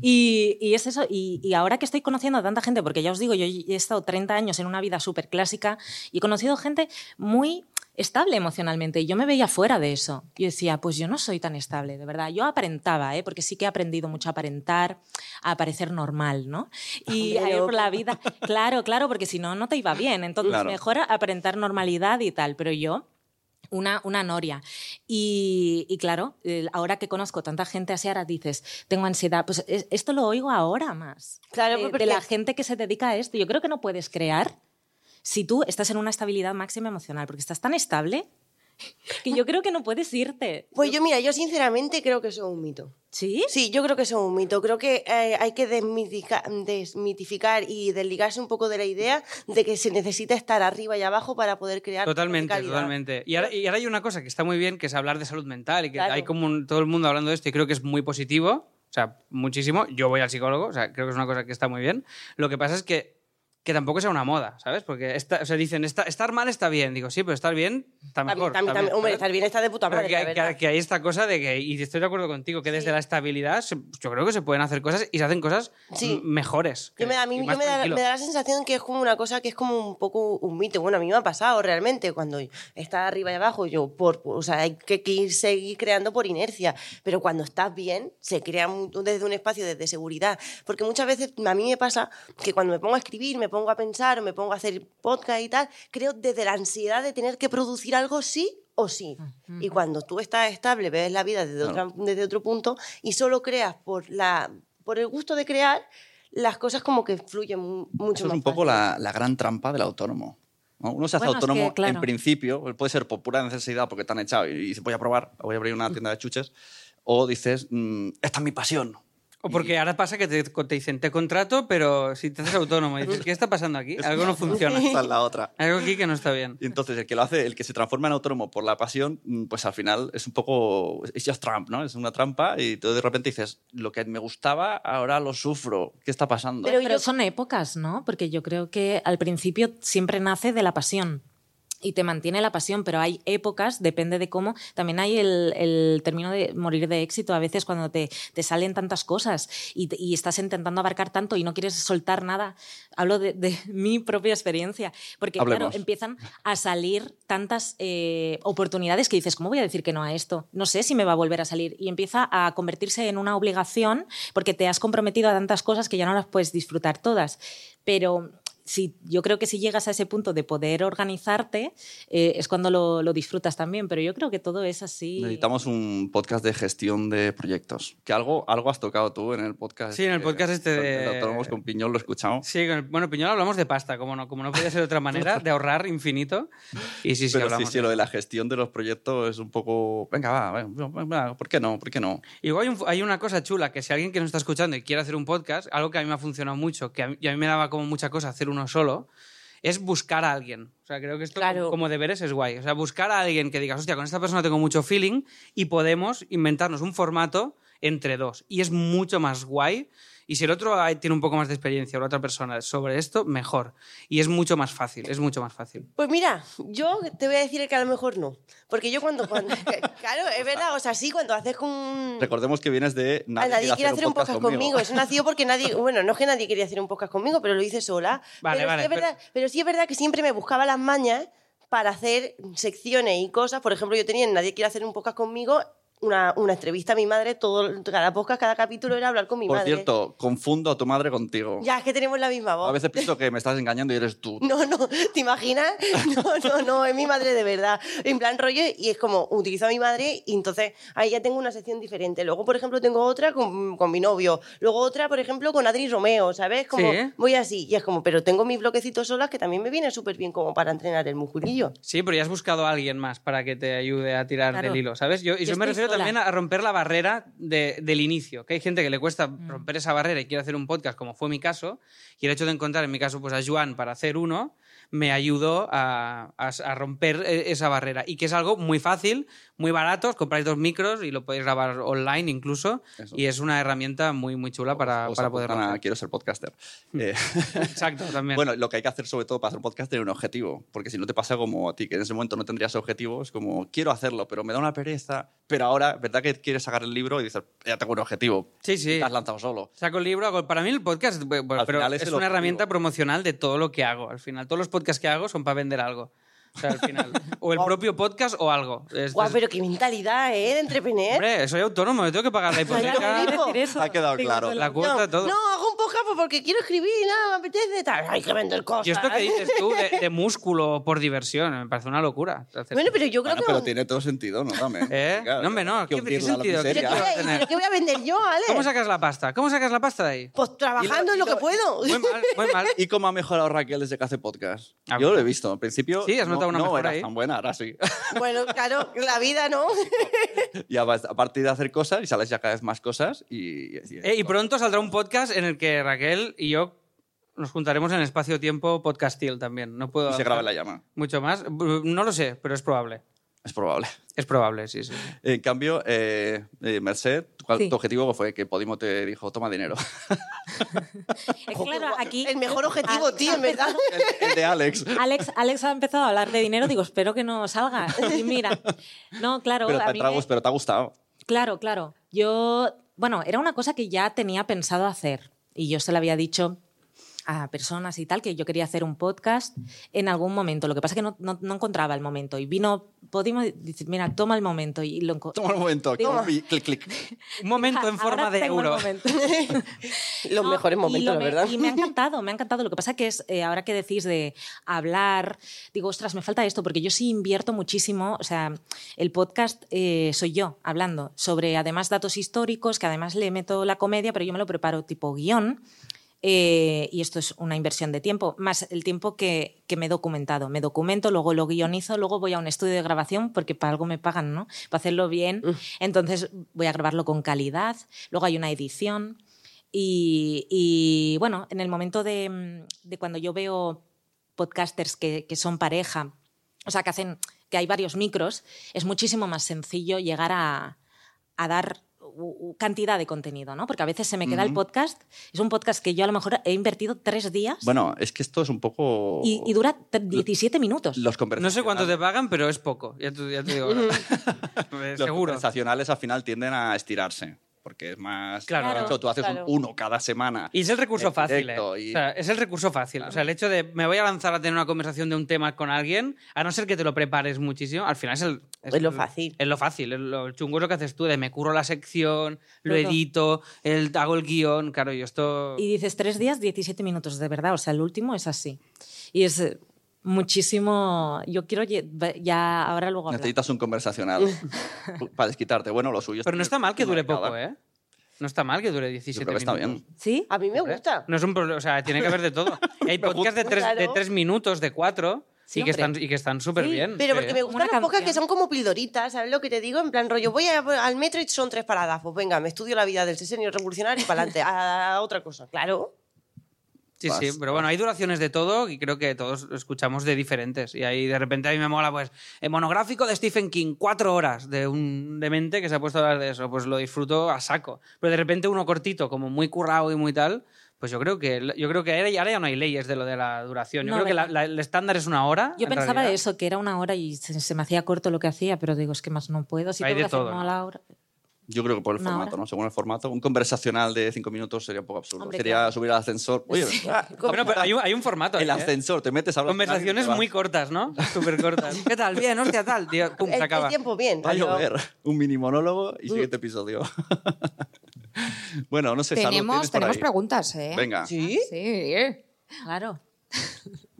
Y, y es eso. Y, y ahora que estoy conociendo a tanta gente, porque ya os digo, yo he estado 30 años en una vida súper clásica y he conocido gente muy estable emocionalmente. Y yo me veía fuera de eso. Yo decía, pues yo no soy tan estable, de verdad. Yo aparentaba, ¿eh? porque sí que he aprendido mucho a aparentar, a parecer normal, ¿no? Y [laughs] a ir por la vida. Claro, claro, porque si no, no te iba bien. Entonces, Claro. mejor aparentar normalidad y tal. Pero yo una, una noria. Y, y claro, ahora que conozco tanta gente así, ahora dices, tengo ansiedad. Pues es- esto lo oigo ahora más. Claro, de, porque- de la gente que se dedica a esto. Yo creo que no puedes crear si tú estás en una estabilidad máxima emocional, porque estás tan estable que yo creo que no puedes irte. Pues yo, mira, yo sinceramente creo que eso es un mito. ¿Sí? Sí, yo creo que eso es un mito. Creo que eh, hay que desmitica- desmitificar y desligarse un poco de la idea de que se necesita estar arriba y abajo para poder crear. Totalmente, totalmente. Y ahora, y ahora hay una cosa que está muy bien, que es hablar de salud mental y que Claro. hay como un- todo el mundo hablando de esto y creo que es muy positivo, o sea, muchísimo. Yo voy al psicólogo, o sea, creo que es una cosa que está muy bien. Lo que pasa es que que tampoco sea una moda, ¿sabes? Porque esta- o sea, dicen, "Esta- estar mal está bien. Digo, sí, pero estar bien está mejor. también, también, hombre, estar bien está de puta Pero madre, que, que, que hay esta cosa de que, y estoy de acuerdo contigo, que desde la estabilidad yo creo que se pueden hacer cosas y se hacen cosas Sí. mejores. Yo me, a mí yo me da, me da la sensación que es como una cosa que es como un poco un mito. Bueno, a mí me ha pasado realmente cuando está arriba y abajo. Yo, por, o sea, hay que, que ir seguir creando por inercia. Pero cuando estás bien, se crea un- desde un espacio de, de seguridad. Porque muchas veces a mí me pasa que cuando me pongo a escribir, me pongo a pensar o me pongo a hacer podcast y tal, creo desde la ansiedad de tener que producir algo sí o sí. Y cuando tú estás estable, ves la vida desde, otra- desde otro punto y solo creas por, la, por el gusto de crear, las cosas como que fluyen mu- mucho Eso es más un poco la, la gran trampa del autónomo. ¿no? Uno se hace Bueno, es que, autónomo claro. en principio, él puede ser por pura necesidad porque te han echado y dices voy a probar, voy a abrir una tienda de chuches, o dices "Mm, esta es mi pasión. O porque ahora pasa que te, te dicen, te contrato, pero si te haces autónomo, y dices, ¿qué está pasando aquí? Algo no funciona. Esta es la otra. Algo aquí que no está bien. Y entonces el que lo hace, el que se transforma en autónomo por la pasión, mm, pues al final es un poco, es just Trump, ¿no? Es una trampa y tú de repente dices, lo que me gustaba, ahora lo sufro. ¿Qué está pasando? Pero Pero son épocas, ¿no? Porque yo creo que al principio siempre nace de la pasión. Y te mantiene la pasión, pero hay épocas, depende de cómo. También hay el, el término de morir de éxito, a veces cuando te, te salen tantas cosas y, te- y estás intentando abarcar tanto y no quieres soltar nada. Hablo de, de [laughs] mi propia experiencia. Porque, Hablemos. claro, empiezan a salir tantas eh, oportunidades que dices, ¿cómo voy a decir que no a esto? No sé si me va a volver a salir. Y empieza a convertirse en una obligación porque te has comprometido a tantas cosas que ya no las puedes disfrutar todas. Pero si, yo creo que si llegas a ese punto de poder organizarte, eh, es cuando lo, lo disfrutas también. Pero yo creo que todo es así. Necesitamos un podcast de gestión de proyectos. Que algo, algo has tocado tú en el podcast. Sí, en el podcast este de- autónomos con Piñón, lo he escuchado. Sí, con el- bueno, Piñón hablamos de pasta, como no, como no podía ser de otra manera, de ahorrar infinito. Y sí, sí, Pero sí, hablamos. sí, lo de la gestión de los proyectos es un poco. Venga, va, venga, ¿por qué no? ¿Por qué no? Y luego hay, un- hay una cosa chula, que si alguien que nos está escuchando y quiere hacer un podcast, algo que a mí me ha funcionado mucho, que a mí, y a mí me daba como mucha cosa hacer uno solo, es buscar a alguien. O sea, creo que esto Claro. como deberes es guay. O sea, buscar a alguien que digas, hostia, con esta persona tengo mucho feeling y podemos inventarnos un formato entre dos. Y es mucho más guay. Y si el otro tiene un poco más de experiencia o la otra persona sobre esto, mejor. Y es mucho más fácil, es mucho más fácil. Pues mira, yo te voy a decir que a lo mejor no. Porque yo cuando... cuando [laughs] [laughs] claro, es verdad, o sea, sí, cuando haces con... Recordemos que vienes de. Ah, nadie, quiere hacer un podcast, conmigo. Eso nació porque nadie, [laughs] bueno, no es que nadie quería hacer un podcast conmigo, pero lo hice sola. Vale, pero, vale, sí es verdad, pero sí es verdad que siempre me buscaba las mañas para hacer secciones y cosas. Por ejemplo, yo tenía en Nadie quiere hacer un podcast conmigo, una, una entrevista a mi madre, todo, cada podcast, cada capítulo era hablar con mi Por madre. cierto, confundo a tu madre contigo. Ya, es que tenemos la misma voz. A veces pienso que me estás engañando y eres tú. [laughs] No, no, ¿te imaginas? No, no, no, es mi madre de verdad. En plan rollo, y es como, utilizo a mi madre y entonces ahí ya tengo una sección diferente. Luego, por ejemplo, tengo otra con, con mi novio. Luego otra, por ejemplo, con Adri Romeo, ¿sabes? Como Sí. voy así. Y es como, pero tengo mis bloquecitos solas que también me vienen súper bien como para entrenar el musculillo. Sí, pero ya has buscado a alguien más para que te ayude a tirar Claro. del hilo, ¿sabes? Yo, y Yo yo me refiero. También a romper la barrera de- del inicio, que hay gente que le cuesta Mm. romper esa barrera y quiere hacer un podcast, como fue mi caso, y el hecho de encontrar, en mi caso, pues a Joan para hacer uno, me ayudó a, a- a romper e- esa barrera. Y que es algo muy fácil, muy barato, os compráis dos micros y lo podéis grabar online incluso, Eso. y es una herramienta muy, muy chula para, Os para poder hacer. Quiero ser podcaster. Eh, [laughs] Exacto, también. bueno, lo que hay que hacer sobre todo para ser podcast es un objetivo, porque si no te pasa como a ti, que en ese momento no tendrías objetivos, como quiero hacerlo, pero me da una pereza, pero ahora, ¿verdad que quieres sacar el libro y dices, ya tengo un objetivo? Sí, sí. Te has lanzado solo. Saco el libro, hago- para mí el podcast pero es, es una objetivo. herramienta promocional de todo lo que hago. Al final, todos los podcasts que hago son para vender algo. O sea, al final. O el propio podcast o algo. Es- Guau, es- pero qué mentalidad, ¿eh? De entretener. Hombre, soy autónomo, me tengo que pagar la hipoteca, Digo, decir eso. Ha quedado claro. la cuota, todo. No, hago un podcast pues porque quiero escribir y nada, me apetece tal. Hay que vender cosas. Y esto que dices tú de, de [laughs] músculo por diversión, me parece una locura. Hacer- Bueno, pero yo creo Bueno, que... pero tiene todo sentido, ¿no? También. ¿Eh? Venga, No, hombre, no, ¿qué- qué sentido? ¿Qué miseria. ¿Pero qué, qué voy a vender yo, Ale? ¿Cómo sacas la pasta? ¿Cómo sacas la pasta de ahí? Pues trabajando en lo- lo que puedo. Muy mal, muy mal. [laughs] ¿Y cómo ha mejorado Raquel desde que hace podcast? Ah, Yo lo he visto. Al principio Sí, has no, notado una no mejora ahí. tan buena, ahora sí. [laughs] Bueno, claro, la vida, ¿no? [laughs] y a, a partir de hacer cosas y sales ya cada vez más cosas y... y- Eh, y pronto saldrá un podcast en el que Raquel y yo nos juntaremos en espacio-tiempo podcastil también. No puedo y se graba la llama. mucho más. No lo sé, pero es probable. Es probable. Es probable, sí, sí. En cambio, eh, eh, Merced, ¿cuál- Sí. tu objetivo fue que Podimo te dijo, toma dinero. [laughs] Es claro, aquí El mejor objetivo, Alex tío, en [laughs] verdad. el, el de Alex. Alex, Alex ha empezado a hablar de dinero, digo, espero que no salga. Y mira, no, claro, pero, a te, mí te ha me- gust- pero te ha gustado. Claro, claro. Yo, bueno, era una cosa que ya tenía pensado hacer y yo se lo había dicho a personas y tal que yo quería hacer un podcast en algún momento. Lo que pasa es que no, no- no encontraba el momento y vino Podimo y dice, mira, toma el momento y lo Toma un momento. Digo- y clic, clic. [laughs] Un momento en Ahora forma de tengo el euro. momento. [laughs] Los No, mejores momentos, lo la me- verdad. Y me ha [laughs] encantado, me ha encantado. Lo que pasa que es, eh, ahora que decís de hablar, digo, ostras, me falta esto, porque yo sí invierto muchísimo, o sea, el podcast eh, soy yo hablando sobre, además, datos históricos, que además le meto la comedia, pero yo me lo preparo tipo guion. Eh, y esto es una inversión de tiempo, más el tiempo que, que me he documentado. Me documento, luego lo guionizo, luego voy a un estudio de grabación, porque para algo me pagan, ¿no? Para hacerlo bien. Entonces voy a grabarlo con calidad. Luego hay una edición. Y, y, bueno, en el momento de, mm, de cuando yo veo podcasters que, que son pareja, o sea, que hacen que hay varios micros, es muchísimo más sencillo llegar a, a dar cantidad de contenido, ¿no? Porque a veces se me queda el podcast, es un podcast que yo a lo mejor he invertido tres días Bueno, es que esto es un poco... y, y dura t- 17 minutos. Los No sé cuánto te pagan, pero es poco. Ya te, ya te digo. [laughs] Los Seguro. conversacionales al final tienden a estirarse. Porque es más... Claro. Hecho, tú haces un Claro. uno cada semana. Y es el recurso fácil. eh. y- O sea, es el recurso fácil. O sea, el hecho de me voy a lanzar a tener una conversación de un tema con alguien, a no ser que te lo prepares muchísimo, al final es el. Es lo el- fácil. Es lo fácil. es lo chungo es lo que haces tú, de me curro la sección, lo Todo. edito, el, hago el guion. Claro, yo esto. Y dices tres días, 17 minutos, de verdad. O sea, el último es así. Y es muchísimo. Yo quiero ya ahora luego hablar. Necesitas un conversacional [laughs] para desquitarte. Bueno, lo suyo es Pero no está mal que dure poco, ¿eh? No está mal que dure Yo 17 creo que está minutos. bien. ¿Sí? A mí me gusta. No es un problema, o sea, tiene que haber de todo. Y [laughs] hay podcasts de tres, Claro. de tres minutos, de cuatro, Sí, y, que están, y que están súper Sí, bien. Pero porque me gustan las pocas que son como pildoritas, ¿sabes lo que te digo? En plan rollo, voy a- al metro y son tres paradas. Pues venga, me estudio la vida del señor revolucionario y para adelante, a, a otra cosa. Claro. Sí, Vas, sí, pero bueno, hay duraciones de todo y creo que todos escuchamos de diferentes. Y ahí de repente a mí me mola, pues, el monográfico de Stephen King, cuatro horas de un demente que se ha puesto a hablar de eso, pues lo disfruto a saco. Pero de repente uno cortito, como muy currado y muy tal, pues yo creo que, yo creo que ahora, ahora ya no hay leyes de lo de la duración. Yo No, creo que la- el estándar es una hora. Yo en pensaba realidad. de eso, que era una hora y se, se me hacía corto lo que hacía, pero digo, es que más no puedo. Si Hay tengo de que hacer todo, uno a ¿no? la hora. Yo creo que por el Una formato, hora. ¿no? Según el formato. Un conversacional de cinco minutos sería un poco absurdo. Hombre, sería claro. subir al ascensor. Oye, [laughs] ah, Bueno, pero hay un, hay un formato. el ahí, ¿eh? ascensor, te metes a Conversaciones muy cortas, ¿no? Súper cortas. ¿Qué tal? Bien, hostia, tal. Tío, pum, El, se el acaba. tiempo bien. Va a llover. Un mini monólogo y siguiente episodio. [laughs] bueno, no sé, Salud, Tenemos, ¿tienes por tenemos preguntas, ¿eh? Venga. ¿Sí? Sí. Claro. [laughs]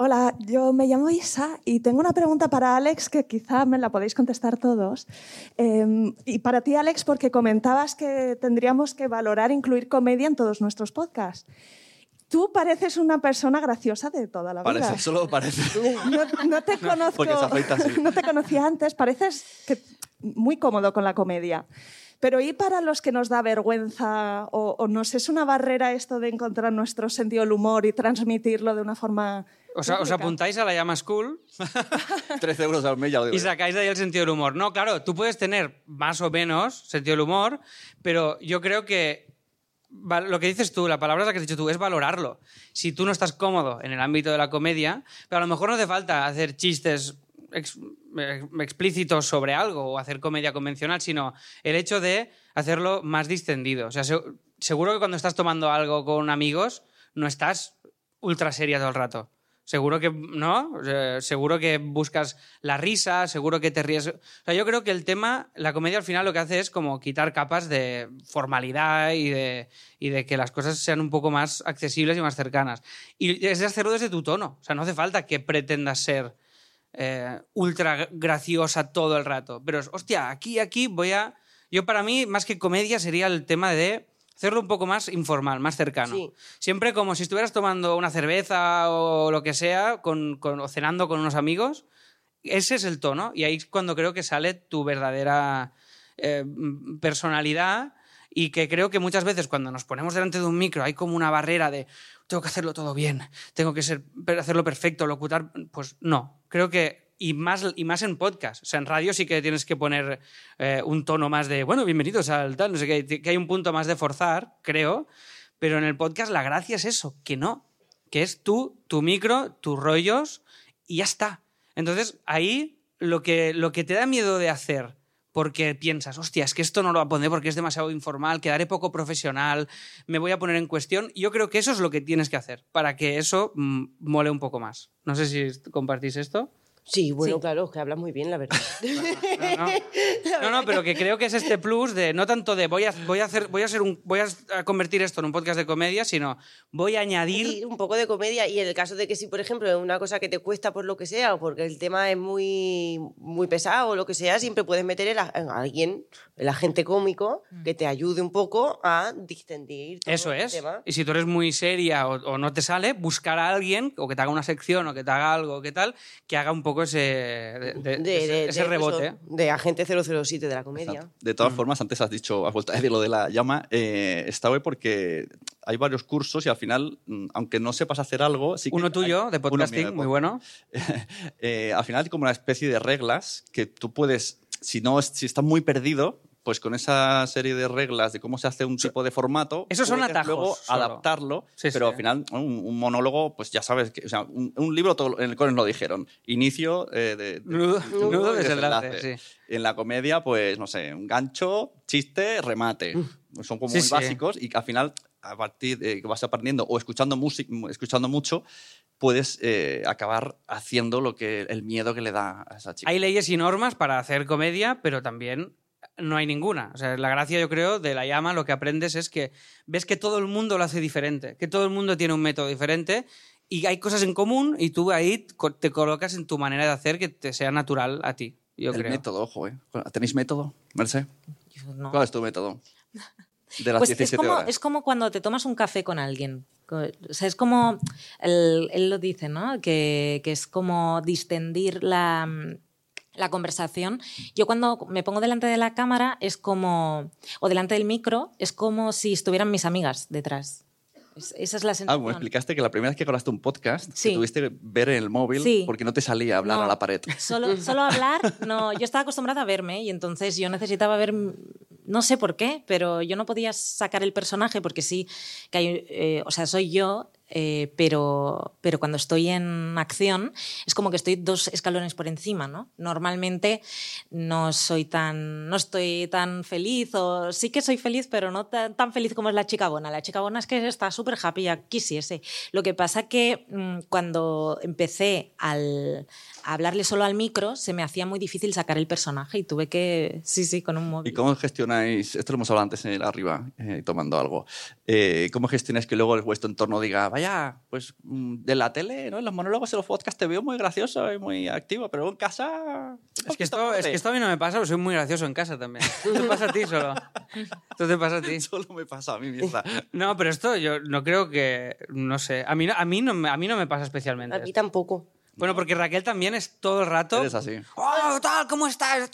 Hola, yo me llamo Isa y tengo una pregunta para Alex que quizá me la podéis contestar todos. Eh, y para ti, Alex, porque comentabas que tendríamos que valorar incluir comedia en todos nuestros podcasts. Tú pareces una persona graciosa de toda la vida. Parece, solo parece. [laughs] No, no te conozco, [laughs] Porque se afeita así. [laughs] no te conocía antes, pareces que muy cómodo con la comedia. Pero ¿y para los que nos da vergüenza o, o nos es una barrera esto de encontrar nuestro sentido del humor y transmitirlo de una forma... Os apuntáis a la llama school [laughs] 13 euros al mes, ya lo digo. Y sacáis de ahí el sentido del humor. No, claro, tú puedes tener más o menos sentido del humor, pero yo creo que lo que dices tú, la palabra es la que has dicho tú, es valorarlo. Si tú no estás cómodo en el ámbito de la comedia, pero a lo mejor no hace falta hacer chistes ex- explícitos sobre algo o hacer comedia convencional, sino el hecho de hacerlo más distendido. O sea, se- seguro que cuando estás tomando algo con amigos no estás ultra seria todo el rato. Seguro que, ¿no? Seguro que buscas la risa, seguro que te ríes. O sea, yo creo que el tema, la comedia al final lo que hace es como quitar capas de formalidad y de, y de que las cosas sean un poco más accesibles y más cercanas. Y es de hacerlo desde tu tono. O sea, no hace falta que pretendas ser eh, ultra graciosa todo el rato. Pero, hostia, aquí, aquí voy a... Yo para mí, más que comedia, sería el tema de hacerlo un poco más informal, más cercano. Sí. Siempre como si estuvieras tomando una cerveza o lo que sea, con, con- o cenando con unos amigos. Ese es el tono y ahí es cuando creo que sale tu verdadera eh, personalidad y que creo que muchas veces cuando nos ponemos delante de un micro hay como una barrera de tengo que hacerlo todo bien, tengo que ser, hacerlo perfecto, locutar. Pues no, creo que y más, y más en podcast. O sea, en radio sí que tienes que poner eh, un tono más de, bueno, bienvenidos al tal, no sé qué, que hay un punto más de forzar, creo, pero en el podcast la gracia es eso, que no, que es tú, tu micro, tus rollos y ya está. Entonces, ahí lo que, lo que te da miedo de hacer, porque piensas, hostia, es que esto no lo voy a poner porque es demasiado informal, quedaré poco profesional, me voy a poner en cuestión. Yo creo que eso es lo que tienes que hacer para que eso mm, mole un poco más. No sé si compartís esto. Sí, bueno, Sí. claro, es que hablas muy bien, la verdad. [laughs] No, no. No, no, pero que creo que es este plus de no tanto de voy a, voy a hacer, voy a ser un, voy a convertir esto en un podcast de comedia, sino voy a añadir Sí, un poco de comedia y en el caso de que si, por ejemplo, es una cosa que te cuesta por lo que sea o porque el tema es muy, muy pesado o lo que sea, siempre puedes meter el a- en alguien, el agente cómico, que te ayude un poco a distendir todo Eso el es. tema. Y si tú eres muy seria o, o no te sale, buscar a alguien o que te haga una sección o que te haga algo, que tal, que haga un poco ese, de- de- De, ese, de- ese de- rebote. eso, de agente 007 de la comedia. Exacto. De todas formas, antes has dicho, has vuelto a decir lo de la llama, eh, está guay porque hay varios cursos y al final, mm, aunque no sepas hacer algo... Sí que Uno hay- tuyo, de podcasting, mío muy bueno. [laughs] eh, al final hay como una especie de reglas que tú puedes, si no, es- si estás muy perdido, pues con esa serie de reglas de cómo se hace un tipo de formato, Esos son atajos luego solo. adaptarlo, Sí, pero sí. al final un, un monólogo, pues ya sabes, que, o sea, un, un libro todo, en el cual nos lo dijeron, inicio eh, de, de- Nudo, nudo desenlace, sí. En la comedia, pues no sé, un gancho, chiste, remate. Son como muy básicos y al final, a partir de que vas aprendiendo o escuchando, música, escuchando mucho, puedes eh, acabar haciendo lo que el miedo que le da a esa chica. Hay leyes y normas para hacer comedia, pero también no hay ninguna. O sea, la gracia, yo creo, de la llama, lo que aprendes es que ves que todo el mundo lo hace diferente, que todo el mundo tiene un método diferente y hay cosas en común y tú ahí te colocas en tu manera de hacer que te sea natural a ti, yo el creo. método, ojo, ¿eh? ¿Tenéis método, Merced? Yo no. ¿Cuál es tu método? [laughs] De las Pues es 17 como, horas. es como cuando te tomas un café con alguien. O sea, es como, él, él lo dice, ¿no? Que, que es como distendir la, la conversación. Yo cuando me pongo delante de la cámara es como, o delante del micro, es como si estuvieran mis amigas detrás. Es- esa es la Ah, sensación. me explicaste que la primera vez que grabaste un podcast, Sí. que tuviste que ver en el móvil Sí. porque no te salía hablar No. a la pared. Solo, [laughs] solo hablar, no, yo estaba acostumbrada a verme y entonces yo necesitaba ver, no sé por qué, pero yo no podía sacar el personaje porque sí, que hay, eh, o sea, soy yo, eh, pero, pero cuando estoy en acción es como que estoy dos escalones por encima, ¿no? Normalmente no soy tan, no estoy tan feliz o sí que soy feliz, pero no tan, tan feliz como es la chica bona. La chica bona es que está súper happy, ya quisiese. Lo que pasa que mm, cuando empecé al, a hablarle solo al micro, se me hacía muy difícil sacar el personaje y tuve que, sí, sí, con un móvil. ¿Y cómo gestionáis, esto lo hemos hablado antes eh, arriba, eh, tomando algo, eh, cómo gestionáis que luego vuestro entorno diga, vaya, pues mm, de la tele, ¿no? en los monólogos, en los podcasts te veo muy gracioso y muy activo, pero en casa... Es que, esto, es que esto a mí no me pasa, porque soy muy gracioso en casa también. Esto te pasa a ti solo. Esto te pasa a ti. [laughs] Solo me pasa a mí, mierda. No, pero esto yo no creo que, no sé, a mí no, a mí no, me- a mí no me pasa especialmente. A mí tampoco. Bueno, porque Raquel también es todo el rato. Eres así. ¡Oh, tal! ¿Cómo estás? Es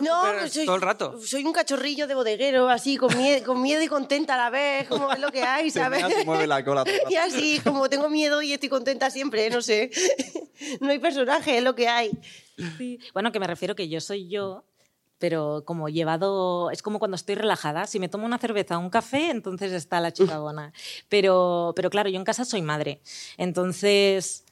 No, súper- pues soy, todo el rato. soy un cachorrillo de bodeguero, así, con, mie- con miedo y contenta a la vez, como es lo que hay, Te ¿sabes? y mueve la cola. [laughs] Y así, como tengo miedo y estoy contenta siempre, no sé. [laughs] No hay personaje, es lo que hay. Sí. Bueno, que me refiero que yo soy yo, pero como llevado, es como cuando estoy relajada, si me tomo una cerveza o un café, entonces está la chica bona. Pero, pero claro, yo en casa soy madre, entonces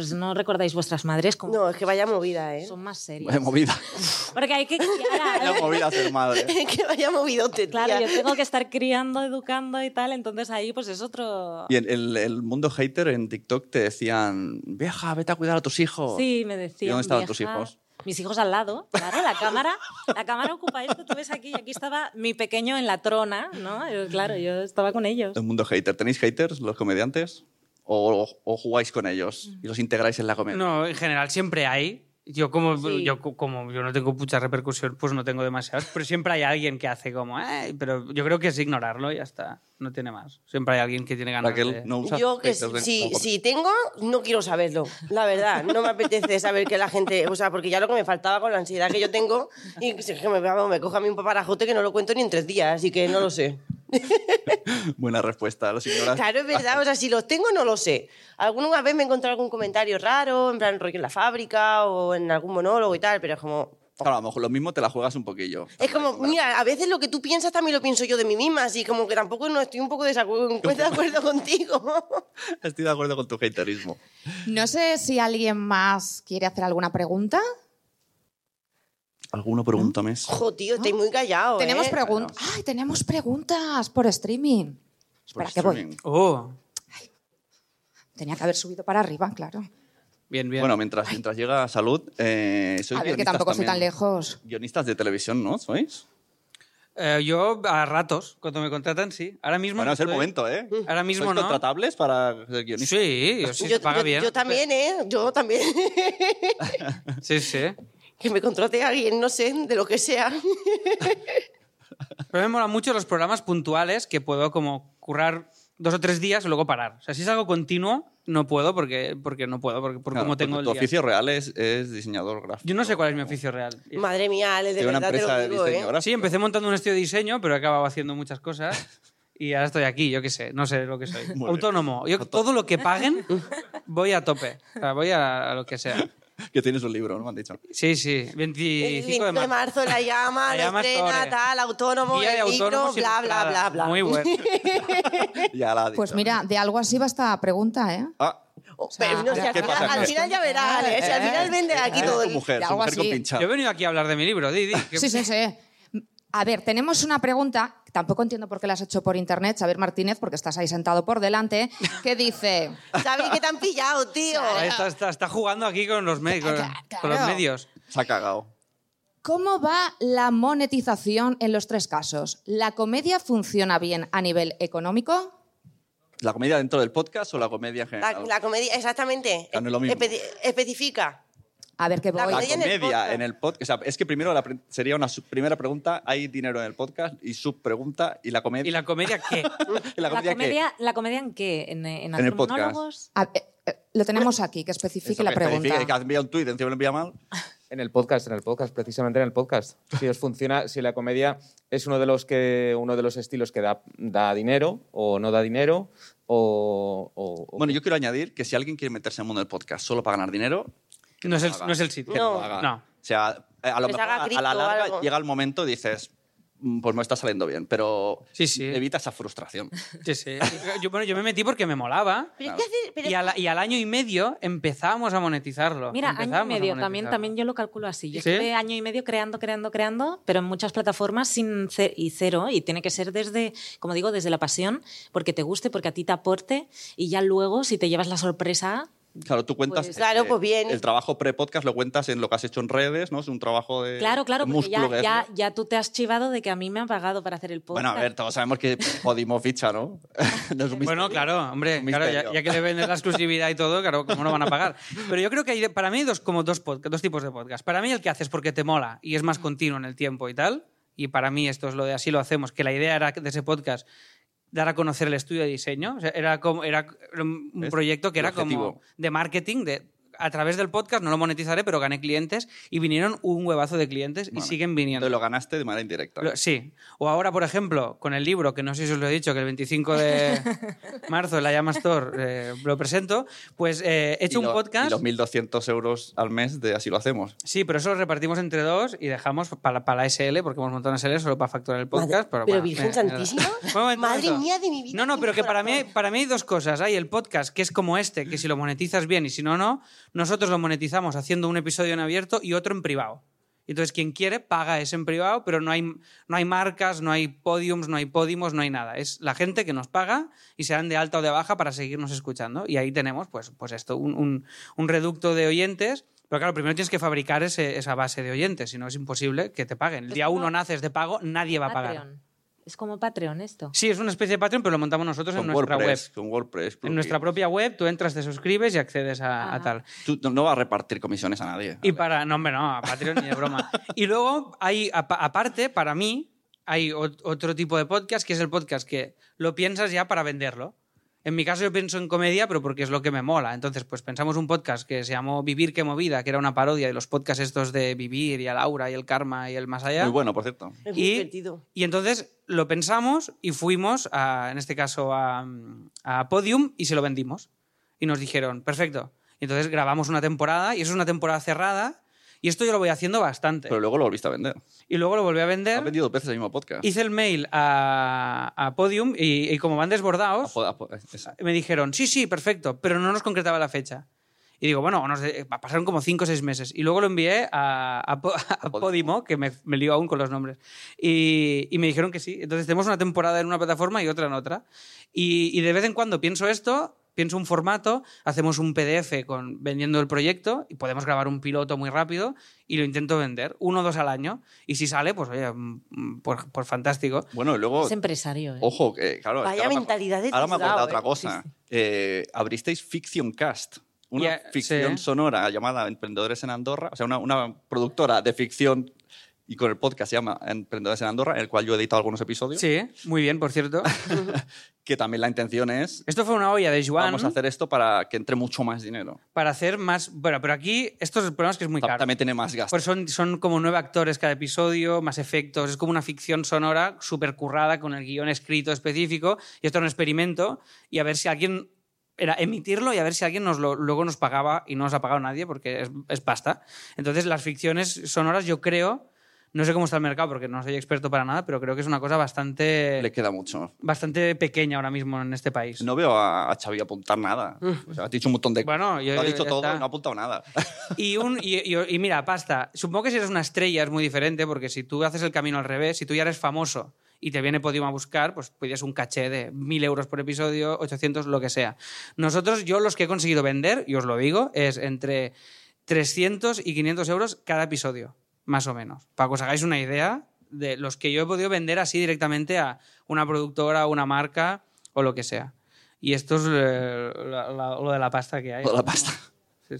Pues no recordáis vuestras madres como No, es que vaya movida, ¿eh? son más serias. Vaya movida. [laughs] Porque hay que criar a- Vaya movida ser madre. [laughs] que vaya movidote, tía. Claro, yo tengo que estar criando, educando y tal, entonces ahí pues es otro... Y en el, el mundo hater en TikTok te decían, vieja, vete a cuidar a tus hijos. Sí, me decían. ¿Y dónde estaban tus hijos? Mis hijos al lado, claro, la cámara, la cámara ocupa esto, tú ves aquí, y aquí estaba mi pequeño en la trona, ¿no? Yo, claro, yo estaba con ellos. El mundo hater. ¿Tenéis haters los comediantes? ¿O, o jugáis con ellos y los integráis en la comedia? No, en general siempre hay. Yo como, Sí. yo co- como yo no tengo mucha repercusión, pues no tengo demasiadas, pero siempre hay alguien que hace como, "Ay", pero yo creo que es ignorarlo y ya está, no tiene más. Siempre hay alguien que tiene ganas Raquel, de... no Yo que si, no, si tengo, no quiero saberlo, la verdad. No me apetece saber que la gente, o sea, porque ya lo que me faltaba con la ansiedad que yo tengo, y que me, me coja a mí un paparajote que no lo cuento ni en tres días, así que no lo sé. [laughs] Buena respuesta. Los ignoras. Claro, es verdad, o sea, si los tengo no lo sé. Alguna vez me he encontrado algún comentario raro, en plan rollo en la fábrica o en algún monólogo y tal, pero es como... Claro, a lo mejor lo mismo te la juegas un poquillo. Es como, mira, a veces lo que tú piensas también lo pienso yo de mí misma, así como que tampoco no estoy un poco desacuerdo, [laughs] de acuerdo [laughs] contigo. Estoy de acuerdo con tu haterismo. No sé si alguien más quiere hacer alguna pregunta. ¿Alguno pregúntame? Jo, tío, estoy muy callado, Tenemos ¿eh? preguntas. Ay, tenemos preguntas por streaming. Por Espera, que voy. streaming. Oh, Tenía que haber subido para arriba, claro. bien, bien. Bueno, mientras, mientras llega salud, eh, sois A ver, que tampoco soy tan lejos. Guionistas de televisión, ¿no? ¿Sois? Eh, yo a ratos, cuando me contratan, sí. Ahora mismo Bueno, no es el estoy- momento, ¿eh? Ahora mismo ¿Sois no. contratables para ser guionistas? Sí, sí, yo, se paga yo- bien. yo también, ¿eh? Yo también. Sí, sí. Que me contrate a alguien, no sé, de lo que sea. Pero me molan mucho los programas puntuales que puedo como currar dos o tres días y luego parar. O sea, si es algo continuo, no puedo porque, porque no puedo, porque por Claro, cómo tengo porque el tu día. oficio real es, es diseñador gráfico. Yo no sé cuál es mi oficio real. Madre mía, Ale, de Tiene una verdad te empresa lo de digo, diseño ¿eh? gráfico. Sí, empecé montando un estudio de diseño, pero he acabado haciendo muchas cosas. Y ahora estoy aquí, yo qué sé, no sé lo que soy. Muy. Autónomo. Yo todo lo que paguen, voy a tope. O sea, voy a, a lo que sea. [laughs] Que tienes un libro, ¿no? Me han dicho. Sí, sí, El 25 5 de de marzo. marzo, la [laughs] llama, La lo llama estrena, tal, autónomo, Guía de el libro, autónomos bla, bla, bla, bla. Muy bueno. [laughs] Ya la ha dicho. Pues mira, de algo así va esta pregunta, ¿eh? Ah, Oh, sea, pero no sé, al ¿qué final, al final ya verás, Ale, si al final vende aquí es todo mujer, su algo mujer con así. Yo he venido aquí a hablar de mi libro, di, di. que- Sí, sí, sí. A ver, tenemos una pregunta, que tampoco entiendo por qué la has hecho por internet, Xavier Martínez, porque estás ahí sentado por delante, que dice... [laughs] ¿Sabes que te han pillado, tío? Está, está- está jugando aquí con los, me- con- Claro. con los medios. Se ha cagado. ¿Cómo va la monetización en los tres casos? ¿La comedia funciona bien a nivel económico? ¿La comedia dentro del podcast o la comedia en general? la comedia, exactamente. Claro, no es lo mismo. Espe- especifica. A ver qué La voy. La comedia en el comedia podcast. en el podcast. O sea, es que primero la pre- sería una sub- primera pregunta, ¿hay dinero en el podcast? Y subpregunta, ¿y la comedia? ¿Y la comedia qué? [laughs] ¿Y la ¿La comedia qué? comedia, ¿La comedia en qué? ¿En, en, En hacer el podcast. A- eh, eh, lo tenemos aquí, que especifique Eso, la que especifique, pregunta. Que has enviado un tuit, encima lo envía mal. En el podcast, en el podcast, precisamente en el podcast. Si os funciona, si la comedia es uno de los que uno de los estilos que da, da dinero o no da dinero o- Bueno, yo quiero añadir que si alguien quiere meterse en el mundo del podcast solo para ganar dinero, No es el, no es el sitio. que lo No. haga. No. O sea, a lo mejor a- la larga llega el momento y dices, "Mm, pues no está saliendo bien, pero Sí, sí. evita esa frustración. [laughs] Sí, sí. Yo, bueno, yo me metí porque me molaba. Pero es que hace- pero Y, al año y medio empezamos a monetizarlo. Mira, año y medio, también, también yo lo calculo así. Yo ¿Sí? estuve año y medio creando, creando, creando, pero en muchas plataformas sin ce- y cero. Y tiene que ser desde, como digo, desde la pasión, porque te guste, porque a ti te aporte. Y ya luego, si te llevas la sorpresa, Claro, tú cuentas. Pues, claro, pues bien. El trabajo pre-podcast lo cuentas en lo que has hecho en redes, ¿no? Es un trabajo de. claro, claro, de porque ya, ya, ya tú te has chivado de que a mí me han pagado para hacer el podcast. Bueno, a ver, todos sabemos que Podimo ficha, ¿no? [laughs] No es un Bueno, claro, hombre, Un claro, ya, que le vendes la exclusividad y todo, claro, ¿cómo no van a pagar? Pero yo creo que hay, para mí hay dos, como dos, dos tipos de podcast. Para mí el que haces porque te mola y es más continuo en el tiempo y tal, y para mí esto es lo de así lo hacemos, que la idea era de ese podcast dar a conocer el estudio de diseño. O sea, era, como, era un proyecto que era como de marketing, de a través del podcast, no lo monetizaré, pero gané clientes y vinieron un huevazo de clientes y siguen viniendo. Lo ganaste de manera indirecta. Lo- Sí. O ahora, por ejemplo, con el libro, que no sé si os lo he dicho, que el 25 de [laughs] marzo en la Llama Store eh, lo presento, pues eh, he hecho Y un lo- podcast. Y los 1.200 euros al mes de así lo hacemos. Sí, pero eso lo repartimos entre dos y dejamos para, para la SL, porque hemos montado una SL solo para facturar el podcast. Madre- pero pero bueno, Virgen eh, Santísima, [laughs] madre mía de mi vida, No, no, pero que para mí, para mí hay dos cosas. Hay el podcast, que es como este, que si lo monetizas bien y si no, no. Nosotros lo monetizamos haciendo un episodio en abierto y otro en privado. Entonces, quien quiere paga ese en privado, pero no hay, no hay marcas, no hay podiums, no hay podimos, no hay nada. Es la gente que nos paga y se dan de alta o de baja para seguirnos escuchando. Y ahí tenemos, pues, pues esto, un, un- un reducto de oyentes. Pero claro, primero tienes que fabricar ese- esa base de oyentes, si no es imposible que te paguen. El día uno naces de pago, nadie va a pagar. Es como Patreon esto. Sí, es una especie de Patreon, pero lo montamos nosotros en nuestra web. WordPress. Con WordPress. En nuestra propia web, tú entras, te suscribes y accedes a, tal. Tú no, no vas a repartir comisiones a nadie. Y para. No, hombre, no, a Patreon ni de broma. [laughs] Y luego hay, apa- aparte, para mí, hay ot- otro tipo de podcast que es el podcast que lo piensas ya para venderlo. En mi caso yo pienso en comedia, pero porque es lo que me mola. Entonces, pues pensamos un podcast que se llamó Vivir que movida, que era una parodia de los podcasts estos de Vivir y a Laura y el Karma y el Más allá. Muy bueno, por cierto. Es muy Y, divertido. y entonces lo pensamos y fuimos, a, en este caso, a, a Podium y se lo vendimos. Y nos dijeron, perfecto. Y entonces grabamos una temporada y eso es una temporada cerrada. Y esto yo lo voy haciendo bastante. Pero luego lo volviste a vender. y luego lo volví a Has vender. vendido dos veces el mismo podcast. Hice el mail a, a Podium y, y como van desbordados, me dijeron, sí, sí, perfecto, pero no nos concretaba la fecha. Y digo, bueno, nos de- pasaron como cinco o seis meses. Y luego lo envié a, a Po- [laughs] a Podimo, que me, me lío aún con los nombres. Y, y me dijeron que sí. Entonces tenemos una temporada en una plataforma y otra en otra. Y, y de vez en cuando pienso esto, pienso un formato, hacemos un PDF con, vendiendo el proyecto y podemos grabar un piloto muy rápido y lo intento vender, uno o dos al año. Y si sale, pues oye, mm, por, por fantástico. Bueno, y luego. Es empresario. ¿eh? Ojo, que claro. es Vaya que ahora me- mentalidad de Ahora me acuerdo tizao, otra ¿eh? cosa. Eh, abristeis Fiction Cast, una ficción sí. sonora llamada Emprendedores en Andorra, o sea, una, una productora de ficción y con el podcast se llama Emprendedores en Andorra, en el cual yo he editado algunos episodios, Sí, muy bien, por cierto. [laughs] que también la intención es, Esto fue una olla de Joan vamos a hacer esto para que entre mucho más dinero. para hacer más... Bueno, pero aquí esto es el problema es que es muy Ta- caro. También tiene más gasto. Pues son, son como nueve actores cada episodio, más efectos. Es como una ficción sonora súper currada con el guion escrito específico. Y esto era un experimento. Y a ver si alguien. Era emitirlo y a ver si alguien nos lo- luego nos pagaba y no nos ha pagado nadie porque es, es pasta. Entonces, las ficciones sonoras, yo creo. No sé cómo está el mercado porque no soy experto para nada, pero creo que es una cosa bastante, Le queda mucho. bastante pequeña ahora mismo en este país. No veo a, a Xavi apuntar nada. O sea, has dicho un montón de Bueno, yo- Lo ha dicho todo está. y no ha apuntado nada. Y, un, y, y- y mira, pasta. Supongo que si eres una estrella es muy diferente, porque si tú haces el camino al revés, si tú ya eres famoso y te viene Podium a buscar, pues pides un caché de 1.000 euros por episodio, 800, lo que sea. Nosotros, yo los que he conseguido vender, y os lo digo, es entre 300 y 500 euros cada episodio, más o menos. Para que os hagáis una idea de los que yo he podido vender así directamente a una productora, una marca o lo que sea. Y esto es eh, lo de la pasta que hay. Lo de la pasta.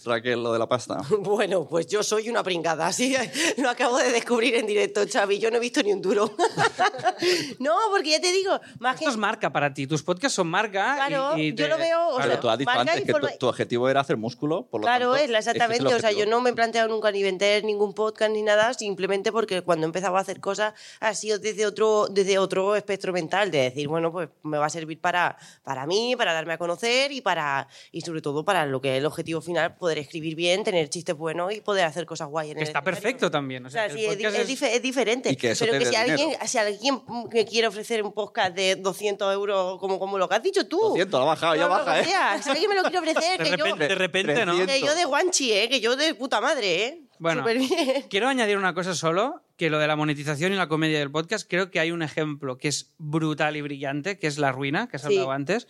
Raquel, lo de la pasta. [laughs] Bueno, pues yo soy una pringada, así lo acabo de descubrir en directo, Xavi. Yo no he visto ni un duro. [laughs] no, porque ya te digo, más que Esto es marca para ti. Tus podcasts son marca. y- Claro, y yo te- lo veo, o Pero sea, tú has dicho marca antes que tu, forma- tu objetivo era hacer músculo, por lo Claro, tanto, es el exactamente. o sea, yo no me he planteado nunca ni vender ningún podcast ni nada, simplemente porque cuando empezaba a hacer cosas ha sido desde otro, desde otro espectro mental, de decir, bueno, pues me va a servir para, para mí, para darme a conocer y para y sobre todo para lo que es el objetivo final, poder escribir bien, tener chistes buenos y poder hacer cosas guay en Que el está escenario. perfecto también. O O sea, sea, que sí, el es, diferente. Y que eso pero te que si alguien, dinero. si alguien me quiere ofrecer un podcast de 200 euros, como, como lo que has dicho tú. 200, lo ha bajado, ya baja, o ¿eh? sea, si alguien me lo quiere ofrecer, de que yo, repente, de repente, ¿no? 300. que yo de guanchi, ¿eh? que yo de puta madre, ¿eh? Bueno, quiero añadir una cosa solo, que lo de la monetización y la comedia del podcast, creo que hay un ejemplo que es brutal y brillante, que es La Ruina, que has Sí. hablado antes,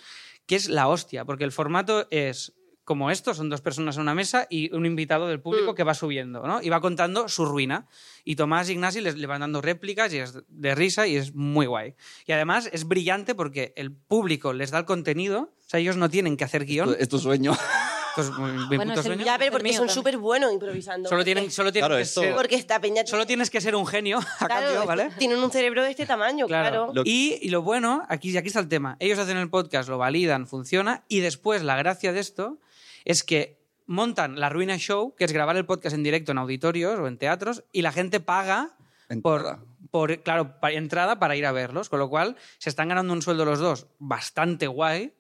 que es la hostia, porque el formato es como esto, son dos personas en una mesa y un invitado del público Mm. que va subiendo, ¿no? Y va contando su ruina. Y Tomás y Ignasi les, le van dando réplicas y es de risa y es muy guay. Y además es brillante porque el público les da el contenido, o sea, ellos no tienen que hacer guion. Es tu sueño. Esto es [laughs] mi- Bueno, puto es el sueño. Ya, pero porque son súper buenos improvisando. Solo tienen, solo tienen Claro, esto- ser- Porque esta peña... Solo tienes que ser un genio a claro, cambio, ¿vale? Tienen un cerebro de este tamaño, claro. Claro. Lo- Y, y lo bueno, aquí, aquí está el tema. Ellos hacen el podcast, lo validan, funciona, y después la gracia de esto es que montan la Ruina Show, que es grabar el podcast en directo en auditorios o en teatros, y la gente paga por, por, claro, entrada para ir a verlos, con lo cual se están ganando un sueldo los dos bastante guay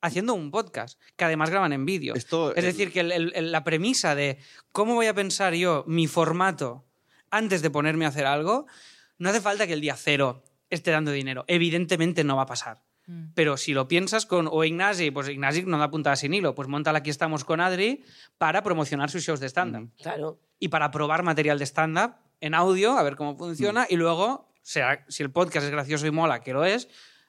haciendo un podcast, que además graban en vídeo. Esto, es el- decir, que el- el- el- la premisa de cómo voy a pensar yo mi formato antes de ponerme a hacer algo, no hace falta que el día cero esté dando dinero. Evidentemente no va a pasar. Pero si lo piensas con, o Ignasi, pues Ignasi no da puntada sin hilo, pues monta la Aquí estamos con Adri para promocionar sus shows de stand-up Claro. y para probar material de stand-up en audio, a ver cómo funciona, Mm. y luego, será, si el podcast es gracioso y mola, que lo es,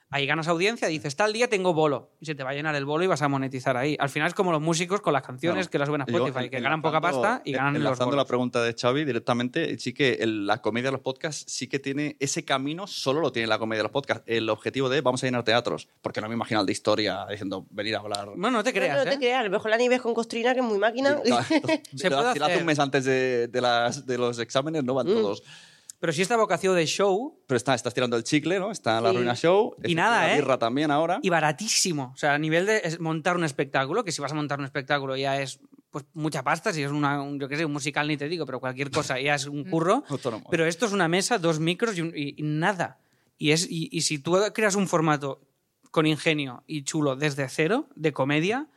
ahí ganas audiencia, dices, tal día tengo bolo, y se te va a llenar el bolo y vas a monetizar ahí. Al final es como los músicos con las canciones Claro. que las suben a Yo, Spotify, en- que ganan poca pasta y ganan los Enlazando la bolos. pregunta de Xavi directamente, sí que el- la comedia de los podcasts sí que tiene ese camino, solo lo tiene la comedia de los podcasts. El objetivo de vamos a llenar teatros, porque no me imagino al de historia diciendo venir a hablar. Bueno, no te No, creas, no te ¿eh? creas, a lo mejor la Nives con Costrina, que es muy máquina. [laughs] Se puede Si lo hace hacer. un mes antes de, de las, de los exámenes, no Mm. van todos. Pero si esta vocación de show Pero está, estás tirando el chicle, ¿no? Está en la Sí. Ruina Show. Y nada, ¿eh? birra también ahora. y baratísimo. O sea, a nivel de montar un espectáculo, que si vas a montar un espectáculo ya es pues mucha pasta, si es una, un, yo qué sé, un musical ni te digo, pero cualquier cosa ya es un curro. Autónomo. Pero esto es una mesa, dos micros y, un- y- y nada. Y, es, y, y si tú creas un formato con ingenio y chulo desde cero, de comedia,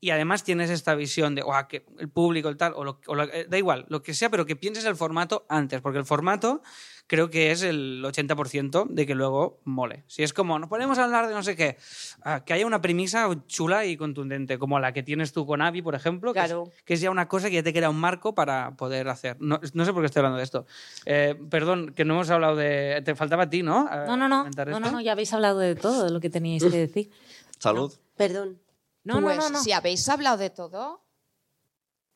y además tienes esta visión de "Guau, que el público, el tal, o, lo- o lo- eh, da igual, lo que sea, pero que pienses el formato antes, porque el formato creo que es el 80% de que luego mole. Si es como, nos ponemos a hablar de no sé qué, ah, que haya una premisa chula y contundente, como la que tienes tú con Avi, por ejemplo, que, Claro. es, que es ya una cosa que ya te queda un marco para poder hacer. No, no sé por qué estoy hablando de esto. Eh, perdón, que no hemos hablado de... Te faltaba a ti, ¿no? A- No, no, no. No, no, no, ya habéis hablado de todo de lo que teníais que decir. Salud. Perdón. No, pues, no, no, no. si habéis hablado de todo,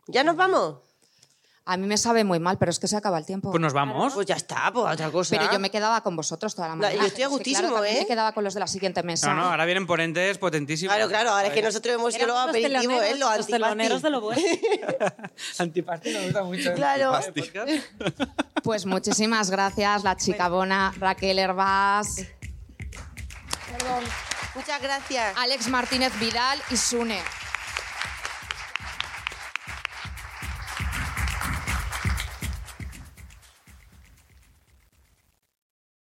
¿Ya nos vamos? a mí me sabe muy mal, pero es que se acaba el tiempo. Pues nos vamos. Pues ya está, pues otra cosa. Pero yo me quedaba con vosotros toda la mañana. yo estoy a Es que, gustísimo, claro, ¿eh? Me quedaba con los de la siguiente mesa. No, no, ahora vienen ponentes potentísimos. Claro, claro, ahora es que nosotros hemos sido los aperitivos, ¿eh? Los los teloneros de lo bueno. Antipasti [laughs] me gusta mucho. ¿eh? Claro. [laughs] Pues muchísimas gracias, la chica bona, Raquel Herbás, Muchas gracias. Alex Martínez Vidal y Sune.